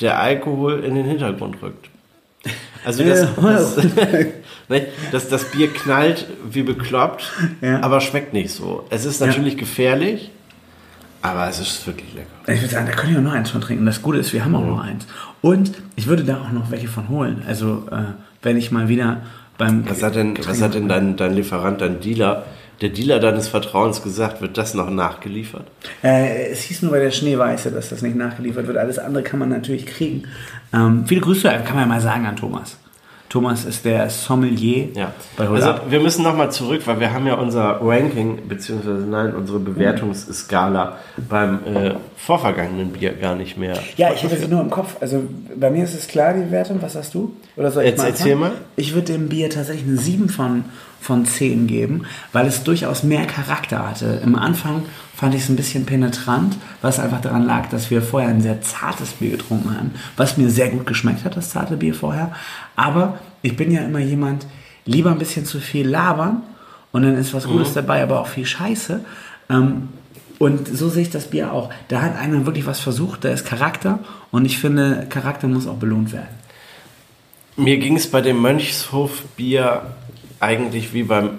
der Alkohol in den Hintergrund rückt. Also das, Ja. das, ne, das, das Bier knallt wie bekloppt, Ja. aber schmeckt nicht so. Es ist Ja. natürlich gefährlich, aber es ist wirklich lecker. Ich würde sagen, da könnte ich auch noch eins von trinken. Das Gute ist, wir haben auch noch eins. Und ich würde da auch noch welche von holen. Also, äh, wenn ich mal wieder beim. Was hat denn, was hat denn dein, dein Lieferant, dein Dealer, der Dealer deines Vertrauens gesagt, wird das noch nachgeliefert? Äh, es hieß nur bei der Schneeweiße, dass das nicht nachgeliefert wird. Alles andere kann man natürlich kriegen. Ähm, viele Grüße, kann man ja mal sagen an Thomas. Thomas ist der Sommelier Ja. bei Hol Also wir müssen nochmal zurück, weil wir haben ja unser Ranking, beziehungsweise nein, unsere Bewertungsskala beim äh, vorvergangenen Bier gar nicht mehr. Ja, ich hätte sie nur im Kopf. Also bei mir ist es klar, die Bewertung. Was hast du? Oder soll ich Jetzt mal erzähl mal. Ich würde dem Bier tatsächlich eine 7 von, von 10 geben, weil es durchaus mehr Charakter hatte. Im Anfang fand ich es ein bisschen penetrant, was einfach daran lag, dass wir vorher ein sehr zartes Bier getrunken haben, was mir sehr gut geschmeckt hat, das zarte Bier vorher. Aber ich bin ja immer jemand, lieber ein bisschen zu viel labern und dann ist was Gutes dabei, aber auch viel Scheiße. Ähm, und so sehe ich das Bier auch. Da hat einer wirklich was versucht, da ist Charakter und ich finde, Charakter muss auch belohnt werden. Mir ging es bei dem Mönchshof-Bier eigentlich wie beim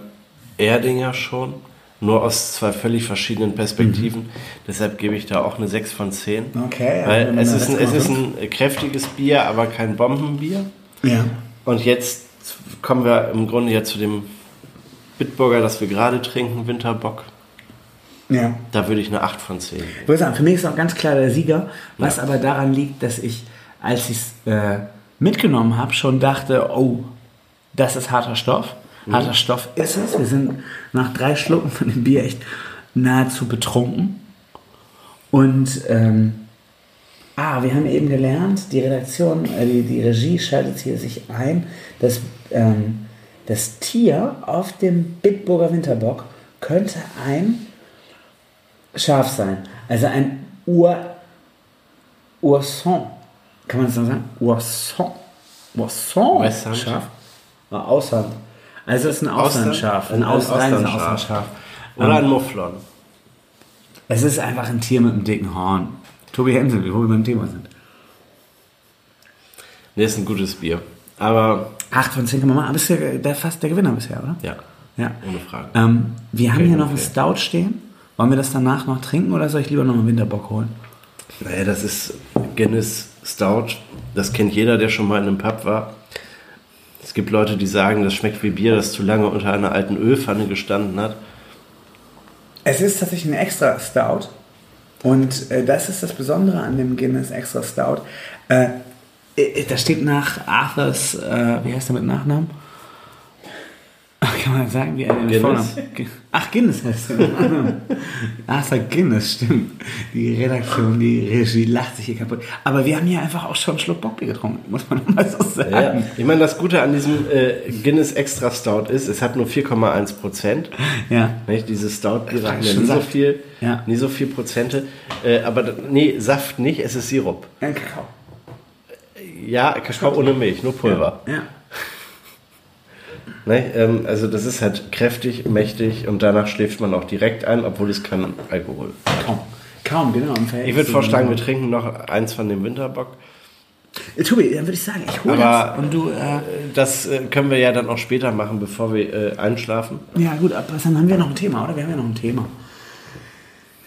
Erdinger schon, nur aus zwei völlig verschiedenen Perspektiven. Deshalb gebe ich da auch eine 6 von 10. Okay, Weil es ist, ein, es ist 6,5. ein kräftiges Bier, aber kein Bombenbier. Ja. Und jetzt kommen wir im Grunde ja zu dem Bitburger, das wir gerade trinken, Winterbock. Ja. Da würde ich eine 8 von 10 geben. Ich würde sagen, für mich ist auch ganz klar der Sieger, was Ja. aber daran liegt, dass ich, als ich es äh, mitgenommen habe, schon dachte, oh, das ist harter Stoff. Harter Stoff ist es. Wir sind nach drei Schlucken von dem Bier echt nahezu betrunken. Und ähm, ah, wir haben eben gelernt, die Redaktion, äh, die, die Regie schaltet hier sich ein, dass ähm, das Tier auf dem Bitburger Winterbock könnte ein Schaf sein. Also ein Ur Urson. Kann man das so sagen? Urson. Urson. Schaf. Ah, Aushand. Also es ist ein Ausland? Auslandschaf. Ein, Ein Auslandschaf. Oder ein Mufflon. Es ist einfach ein Tier mit einem dicken Horn. Tobi Hensel, wo wir beim Thema sind. Ne, ist ein gutes Bier. Aber 8 von 10 kann man machen. Aber ist ja der, fast der Gewinner bisher, oder? ja, Ja. ohne Frage. Ähm, wir haben Okay, hier noch einen okay. Stout stehen. Wollen wir das danach noch trinken oder soll ich lieber noch einen Winterbock holen? Naja, das ist Guinness Stout. Das kennt jeder, der schon mal in einem Pub war. Es gibt Leute, die sagen, das schmeckt wie Bier, das zu lange unter einer alten Ölpfanne gestanden hat. Es ist tatsächlich ein extra Stout. Und äh, das ist das Besondere an dem Guinness Extra Stout. Äh, äh, da steht nach Arthurs, äh, wie heißt er mit Nachnamen? Kann man sagen, wie er den? Vornamen? Ach, Guinness heißt er. Arthur Guinness, stimmt. Die Redaktion, die Regie lacht sich hier kaputt. Aber wir haben hier einfach auch schon einen Schluck Bockbier getrunken, muss man mal so sagen. Ja, ich meine, das Gute an diesem äh, Guinness Extra Stout ist, es hat nur 4,1 Prozent. Ja. Nicht? Diese Stout-Biere haben ja nie so viel, Ja. nie so viel Prozente. Äh, aber nee, Saft nicht, es ist Sirup. Ein Kakao. Ja, Kakao ohne Milch, nur Pulver. Ja. Ne? Ähm, also das ist halt kräftig, mächtig und danach schläft man auch direkt ein, obwohl es kein Alkohol. Kaum. Kaum, genau. Ich würde vorschlagen, wir trinken noch eins von dem Winterbock. Äh, Tobi, dann würde ich sagen, ich hole das und du. Äh, das äh, können wir ja dann auch später machen, bevor wir äh, einschlafen. Ja, gut, aber dann haben wir noch ein Thema, oder? Wir haben ja noch ein Thema.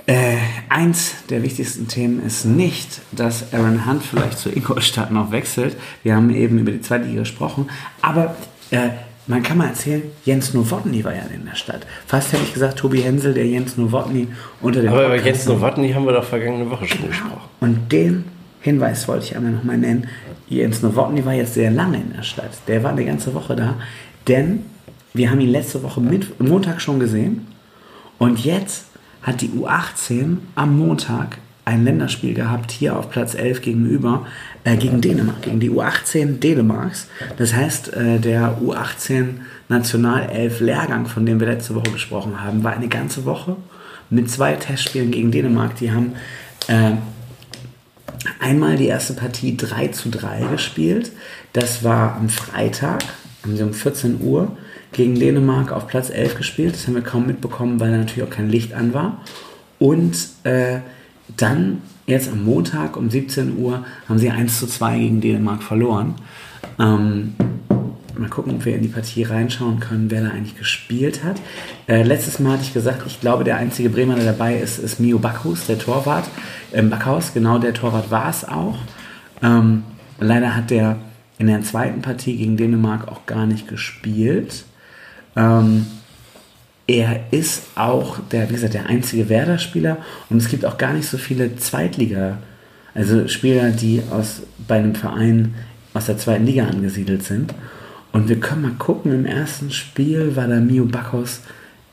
Äh, eins der wichtigsten Themen ist nicht, dass Aaron Hunt vielleicht zu Ingolstadt noch wechselt. Wir haben eben über die zweite Liga gesprochen. Aber äh, man kann mal erzählen, Jens Nowotny war ja in der Stadt. Fast hätte ich gesagt, Tobi Hensel, der Jens Nowotny unter dem Aber über Jens Nowotny haben wir doch vergangene Woche schon genau. gesprochen. Und den Hinweis wollte ich einmal nochmal nennen. Jens Nowotny war jetzt sehr lange in der Stadt. Der war eine ganze Woche da. Denn wir haben ihn letzte Woche mit, Montag schon gesehen. Und jetzt hat die U18 am Montag ein Länderspiel gehabt, hier auf Platz 11 gegenüber, äh, gegen Dänemark, gegen die U18 Dänemarks. Das heißt, äh, der U18 Nationalelf Lehrgang, von dem wir letzte Woche gesprochen haben, war eine ganze Woche mit zwei Testspielen gegen Dänemark. Die haben äh, einmal die erste Partie 3 zu 3 gespielt. Das war am Freitag, haben sie um 14 Uhr gegen Dänemark auf Platz 11 gespielt. Das haben wir kaum mitbekommen, weil da natürlich auch kein Licht an war. Und äh, dann, jetzt am Montag um 17 Uhr, haben sie 1 zu 2 gegen Dänemark verloren. Ähm, mal gucken, ob wir in die Partie reinschauen können, wer da eigentlich gespielt hat. Äh, letztes Mal hatte ich gesagt, ich glaube, der einzige Bremer, der dabei ist, ist Mio Backhaus, der Torwart. Ähm, Backhaus, genau der Torwart war es auch. Ähm, leider hat der in der zweiten Partie gegen Dänemark auch gar nicht gespielt. Ähm, er ist auch der, wie gesagt, der einzige Werder-Spieler und es gibt auch gar nicht so viele Zweitliga, also Spieler, die aus, bei einem Verein aus der zweiten Liga angesiedelt sind. Und wir können mal gucken, im ersten Spiel war der Mio Backhaus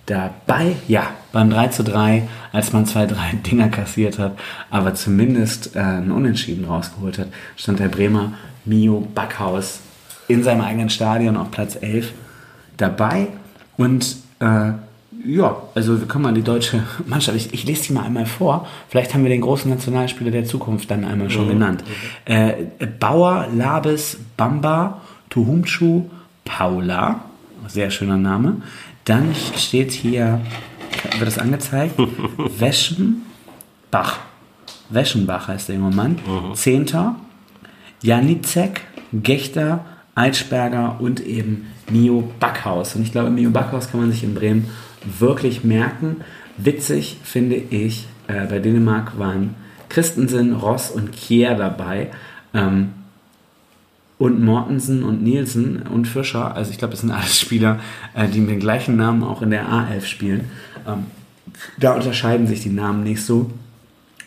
dabei, ja, beim 3 zu 3, als man zwei, drei Dinger kassiert hat, aber zumindest äh, ein Unentschieden rausgeholt hat, stand der Bremer Mio Backhaus in seinem eigenen Stadion auf Platz 11 dabei und äh, ja, also wir kommen an die deutsche Mannschaft. Ich, ich, lese die mal einmal vor. Vielleicht haben wir den großen Nationalspieler der Zukunft dann einmal schon mhm. genannt. Äh, Bauer, Labes, Bamba, Tuhumchu, Paula. Sehr schöner Name. Dann steht hier, wird das angezeigt? Weschenbach. Weschenbach heißt der junge Mann. Mhm. Zehnter. Janicek, Gechter, Eitschberger und eben Mio Backhaus. Und ich glaube, Mio Backhaus kann man sich in Bremen wirklich merken. Witzig finde ich, äh, bei Dänemark waren Christensen, Ross und Kier dabei. Ähm, und Mortensen und Nielsen und Fischer, also ich glaube, das sind alles Spieler, äh, die mit dem gleichen Namen auch in der A11 spielen. Ähm, da unterscheiden sich die Namen nicht so.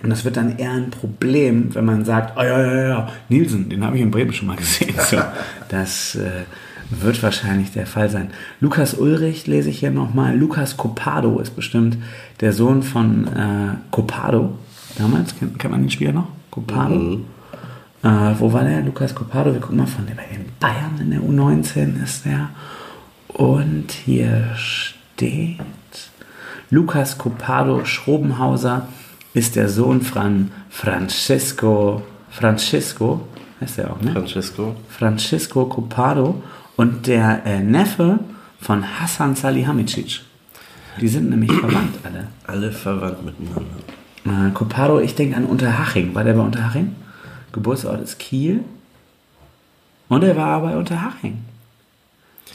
Und das wird dann eher ein Problem, wenn man sagt, oh ja, ja, ja, Nielsen, den habe ich in Bremen schon mal gesehen. So, das äh, wird wahrscheinlich der Fall sein. Lukas Ulrich lese ich hier nochmal. Lukas Copado ist bestimmt der Sohn von äh, Copado. Damals, kennt, kennt man den Spieler noch? Copado. Mhm. Äh, wo war der? Lukas Copado. Wir gucken mal von dem in Bayern in der U19 ist der. Und hier steht Lukas Copado Schrobenhauser ist der Sohn von Francesco, Francesco, heißt der auch, ne? Francesco. Francesco Copado und der äh, Neffe von Hassan Salihamidzic. Die sind nämlich verwandt alle. Alle verwandt miteinander. Äh, Copado, ich denke an Unterhaching. War der bei Unterhaching? Geburtsort ist Kiel. Und er war bei Unterhaching.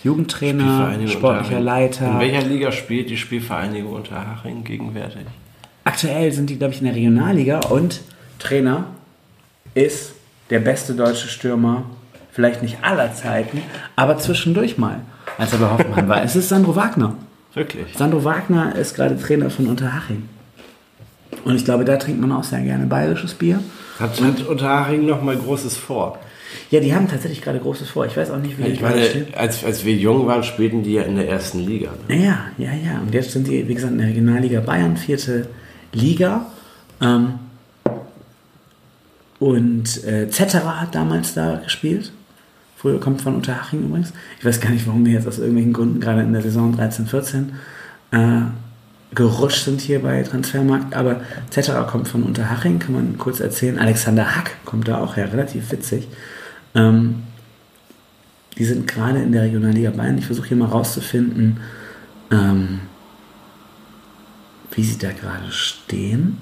Jugendtrainer, sportlicher Leiter. In welcher Liga spielt die Spielvereinigung Unterhaching gegenwärtig? Aktuell sind die, glaube ich, in der Regionalliga und Trainer ist der beste deutsche Stürmer vielleicht nicht aller Zeiten, aber zwischendurch mal, als er bei Hoffmann war. Es ist Sandro Wagner. Wirklich? Sandro Wagner ist gerade Trainer von Unterhaching. Und ich glaube, da trinkt man auch sehr gerne bayerisches Bier. Hat, hat Unterhaching noch mal Großes vor? Ja, die haben tatsächlich gerade Großes vor. Ich weiß auch nicht, wie ich meine, als, als wir jung waren, spielten die ja in der ersten Liga. Ne? Ja, ja, ja. Und jetzt sind die, wie gesagt, in der Regionalliga Bayern, vierte Liga. Ähm, und äh, Zetterer hat damals da gespielt. Früher kommt von Unterhaching übrigens. Ich weiß gar nicht, warum wir jetzt aus irgendwelchen Gründen gerade in der Saison 13, 14 äh, gerutscht sind hier bei Transfermarkt. Aber Zetterer kommt von Unterhaching, kann man kurz erzählen. Alexander Hack kommt da auch her, relativ witzig. Ähm, die sind gerade in der Regionalliga Bayern. Ich versuche hier mal rauszufinden, ähm, wie sie da gerade stehen.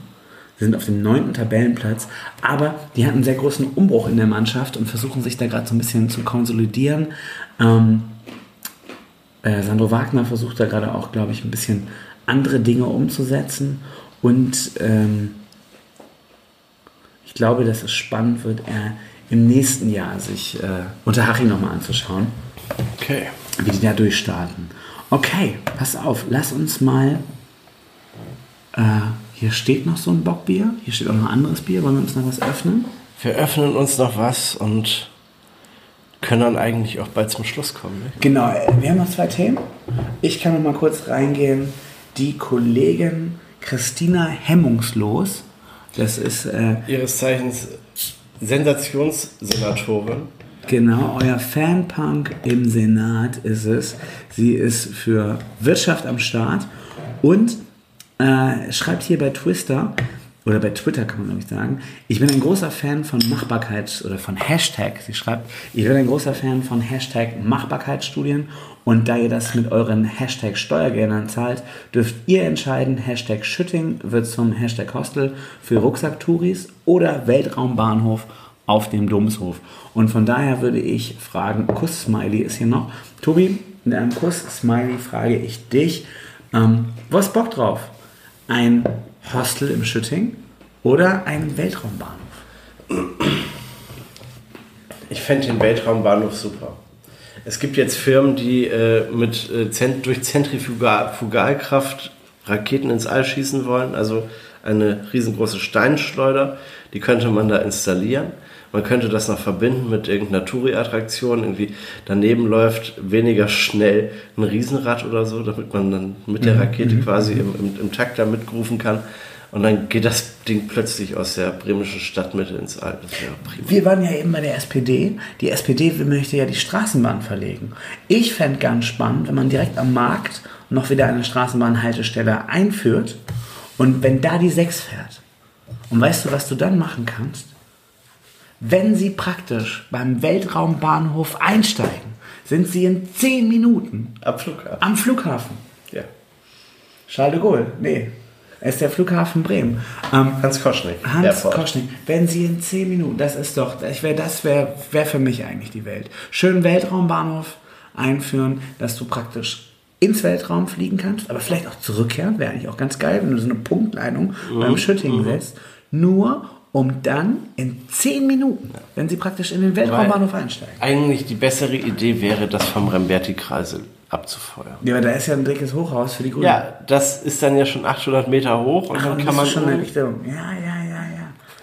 Sie sind auf dem neunten Tabellenplatz, aber die hatten einen sehr großen Umbruch in der Mannschaft und versuchen sich da gerade so ein bisschen zu konsolidieren. Ähm, äh, Sandro Wagner versucht da gerade auch, glaube ich, ein bisschen andere Dinge umzusetzen und ähm, ich glaube, dass es spannend wird, er im nächsten Jahr sich äh, Unterhaching nochmal anzuschauen. Okay. Wie die da durchstarten. Okay, pass auf, lass uns mal. Äh, hier steht noch so ein Bockbier. Hier steht auch noch ein anderes Bier. Wollen wir uns noch was öffnen? Wir öffnen uns noch was und können dann eigentlich auch bald zum Schluss kommen. Ne? Genau, wir haben noch zwei Themen. Ich kann noch mal kurz reingehen. Die Kollegin Christina Hemmungslos, das ist äh, Ihres Zeichens Sensationssenatorin. Genau, euer Fanpunk im Senat ist es. Sie ist für Wirtschaft am Start und äh, schreibt hier bei Twister, oder bei Twitter kann man glaube ich sagen, ich bin ein großer Fan von Machbarkeits- oder von Hashtag. Sie schreibt, ich bin ein großer Fan von Hashtag Machbarkeitsstudien und da ihr das mit euren Hashtag Steuergeldern zahlt, dürft ihr entscheiden, Hashtag Schütting wird zum Hashtag Hostel für Rucksacktouris oder Weltraumbahnhof auf dem Domshof. Und von daher würde ich fragen, Kuss-Smiley ist hier noch. Tobi, in einem Kuss-Smiley frage ich dich, ähm, was Bock drauf? Ein Hostel im Schütting oder ein Weltraumbahnhof? Ich fände den Weltraumbahnhof super. Es gibt jetzt Firmen, die äh, mit, äh, durch Zentrifugalkraft Raketen ins All schießen wollen. Also eine riesengroße Steinschleuder, die könnte man da installieren. Man könnte das noch verbinden mit irgendeiner Touri-Attraktion. Irgendwie daneben läuft weniger schnell ein Riesenrad oder so, damit man dann mit der Rakete quasi im, im, im Takt da mitrufen kann. Und dann geht das Ding plötzlich aus der bremischen Stadtmitte ins All. Wir waren ja eben bei der SPD. Die SPD möchte ja die Straßenbahn verlegen. Ich fände ganz spannend, wenn man direkt am Markt noch wieder eine Straßenbahnhaltestelle einführt und wenn da die 6 fährt. Und weißt du, was du dann machen kannst? Wenn sie praktisch beim Weltraumbahnhof einsteigen, sind sie in 10 Minuten Am Flughafen. am Flughafen. Ja. Charles de Gaulle, nee, es ist der Flughafen Bremen. Ähm, Hans Koschnik. Hans Airport. Koschnik, wenn Sie in 10 Minuten, das ist doch, ich wär, das wäre wär für mich eigentlich die Welt. Schön Weltraumbahnhof einführen, dass du praktisch ins Weltraum fliegen kannst, aber vielleicht auch zurückkehren, wäre eigentlich auch ganz geil, wenn du so eine Punktleitung Mhm. beim Schütting setzt, nur um dann in 10 Minuten, wenn sie praktisch in den Weltraumbahnhof einsteigen. Eigentlich die bessere Idee wäre, das vom Remberti-Kreisel abzufeuern. Ja, aber da ist ja ein dickes Hochhaus für die Grünen. Ja, das ist dann ja schon 800 Meter hoch und Ach, dann und kann das man ist schon eine Richtung. Ja, ja, ja,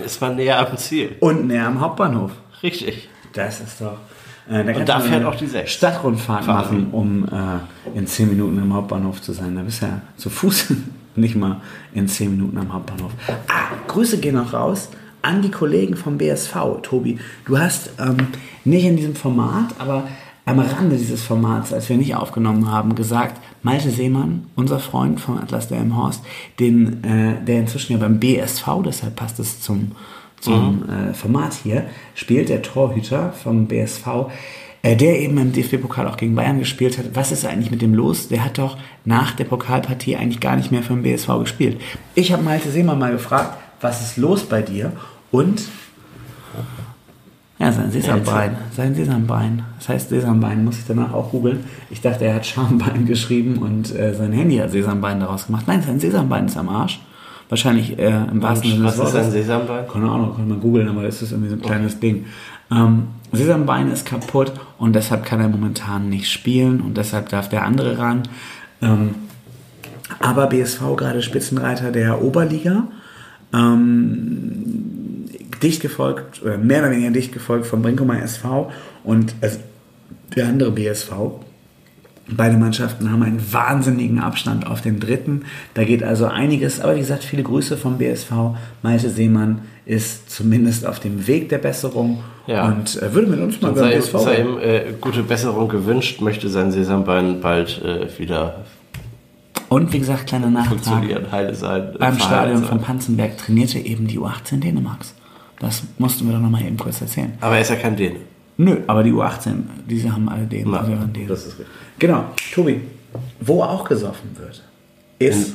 ja. ist man näher am Ziel. Und näher am Hauptbahnhof. Richtig. Das ist doch. Äh, da kannst da fährt auch die sechs. Stadtrundfahrt Fahren. machen, um äh, in 10 Minuten am Hauptbahnhof zu sein. Da bist du ja zu Fuß nicht mal in 10 Minuten am Hauptbahnhof. Ah, Grüße gehen noch raus an die Kollegen vom BSV. Tobi, du hast ähm, nicht in diesem Format, aber am Rande dieses Formats, als wir nicht aufgenommen haben, gesagt, Malte Seemann, unser Freund vom Atlas der Horst, den, äh, der inzwischen ja beim BSV, deshalb passt es zum, zum äh, Format hier, spielt der Torhüter vom BSV, äh, der eben im DFB-Pokal auch gegen Bayern gespielt hat. Was ist eigentlich mit dem los? Der hat doch nach der Pokalpartie eigentlich gar nicht mehr für den BSV gespielt. Ich habe Malte Seemann mal gefragt, was ist los bei dir? Und ja, sein Sesambein. Sein Sesambein. Das heißt Sesambein, muss ich danach auch googeln. Ich dachte, er hat Schambein geschrieben und äh, sein Handy hat Sesambein daraus gemacht. Nein, sein Sesambein ist am Arsch. Wahrscheinlich äh, im wahrsten Sinne Was des ist Wortes. ein Sesambein? Keine Ahnung, kann man googeln, aber das ist irgendwie so ein kleines Ding. Ähm, Sesambein ist kaputt und deshalb kann er momentan nicht spielen und deshalb darf der andere ran. Ähm, aber BSV gerade Spitzenreiter der Oberliga. Ähm, dicht gefolgt, oder mehr oder weniger dicht gefolgt vom Brinkumer SV und also der andere BSV. Beide Mannschaften haben einen wahnsinnigen Abstand auf den dritten. Da geht also einiges. Aber wie gesagt, viele Grüße vom BSV. Malte Seemann ist zumindest auf dem Weg der Besserung Ja. und äh, würde mit uns mal beim BSV sei ihm äh, gute Besserung gewünscht, möchte sein Sesambein bald äh, wieder Und wie gesagt, kleiner Nachtrag. funktionieren, heile sein. äh, Beim Stadion sein. von Panzenberg trainierte eben die U18 Dänemarks. Das mussten wir doch nochmal eben kurz erzählen. Aber er ist ja kein Däne. Nö, aber die U18, diese haben alle den. Na, also haben den. das ist richtig. Genau, Tobi, wo auch gesoffen wird, ist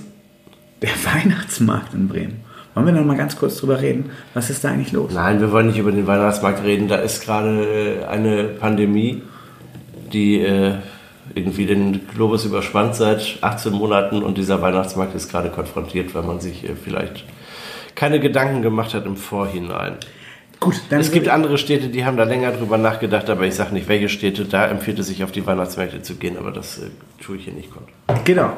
der Weihnachtsmarkt in Bremen. Wollen wir noch mal ganz kurz drüber reden? Was ist da eigentlich los? Nein, wir wollen nicht über den Weihnachtsmarkt reden. Da ist gerade äh, eine Pandemie, die äh, irgendwie den Globus überspannt seit 18 Monaten und dieser Weihnachtsmarkt ist gerade konfrontiert, weil man sich äh, vielleicht keine Gedanken gemacht hat im Vorhinein. Gut, dann Es gibt andere Städte, die haben da länger drüber nachgedacht, aber ich sage nicht, welche Städte. Da empfiehlt es sich, auf die Weihnachtsmärkte zu gehen, aber das äh, tue ich hier nicht kund. Genau.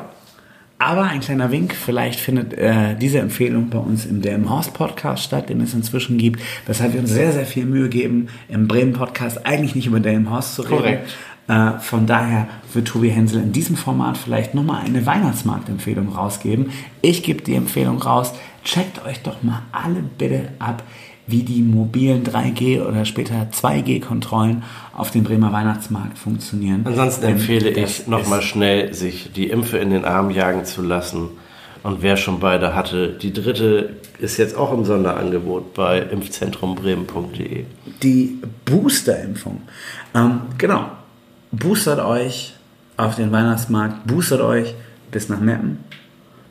Aber ein kleiner Wink, vielleicht findet äh, diese Empfehlung bei uns im DM Horst Podcast statt, den es inzwischen gibt. Weshalb wir uns sehr, sehr viel Mühe geben, im Bremen Podcast eigentlich nicht über DM Horst zu reden. Korrekt. Äh, von daher wird Tobi Hensel in diesem Format vielleicht nochmal eine Weihnachtsmarktempfehlung rausgeben. Ich gebe die Empfehlung raus. Checkt euch doch mal alle bitte ab, wie die mobilen 3G oder später 2G-Kontrollen auf dem Bremer Weihnachtsmarkt funktionieren. Ansonsten Denn empfehle das ich nochmal schnell, sich die Impfe in den Arm jagen zu lassen. Und wer schon beide hatte, die dritte ist jetzt auch im Sonderangebot bei impfzentrumbremen.de. die Boosterimpfung. Ähm, genau. Boostert euch auf den Weihnachtsmarkt, boostert euch bis nach Meppen.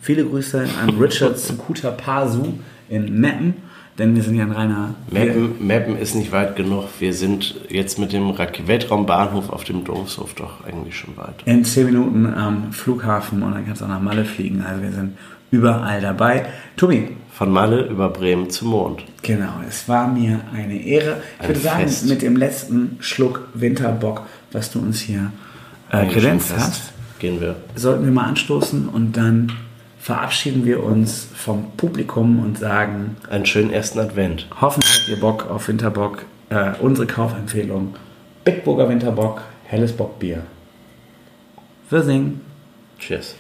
Viele Grüße an Richard Sukuta Pasu in Meppen, denn wir sind ja ein reiner. Meppen, Meppen ist nicht weit genug. Wir sind jetzt mit dem Weltraumbahnhof auf dem Domshof doch eigentlich schon weit. In 10 Minuten am Flughafen und dann kannst du auch nach Malle fliegen. Also wir sind überall dabei. Tobi, Von Malle über Bremen zum Mond. Genau, es war mir eine Ehre. Ich Ein würde sagen, Fest. mit dem letzten Schluck Winterbock, was du uns hier äh, kredenzt hast, Gehen wir. sollten wir mal anstoßen und dann verabschieden wir uns vom Publikum und sagen, Einen schönen ersten Advent. hoffentlich habt ihr Bock auf Winterbock. Äh, unsere Kaufempfehlung, Bitburger Winterbock, helles Bockbier. Wir singen. Cheers.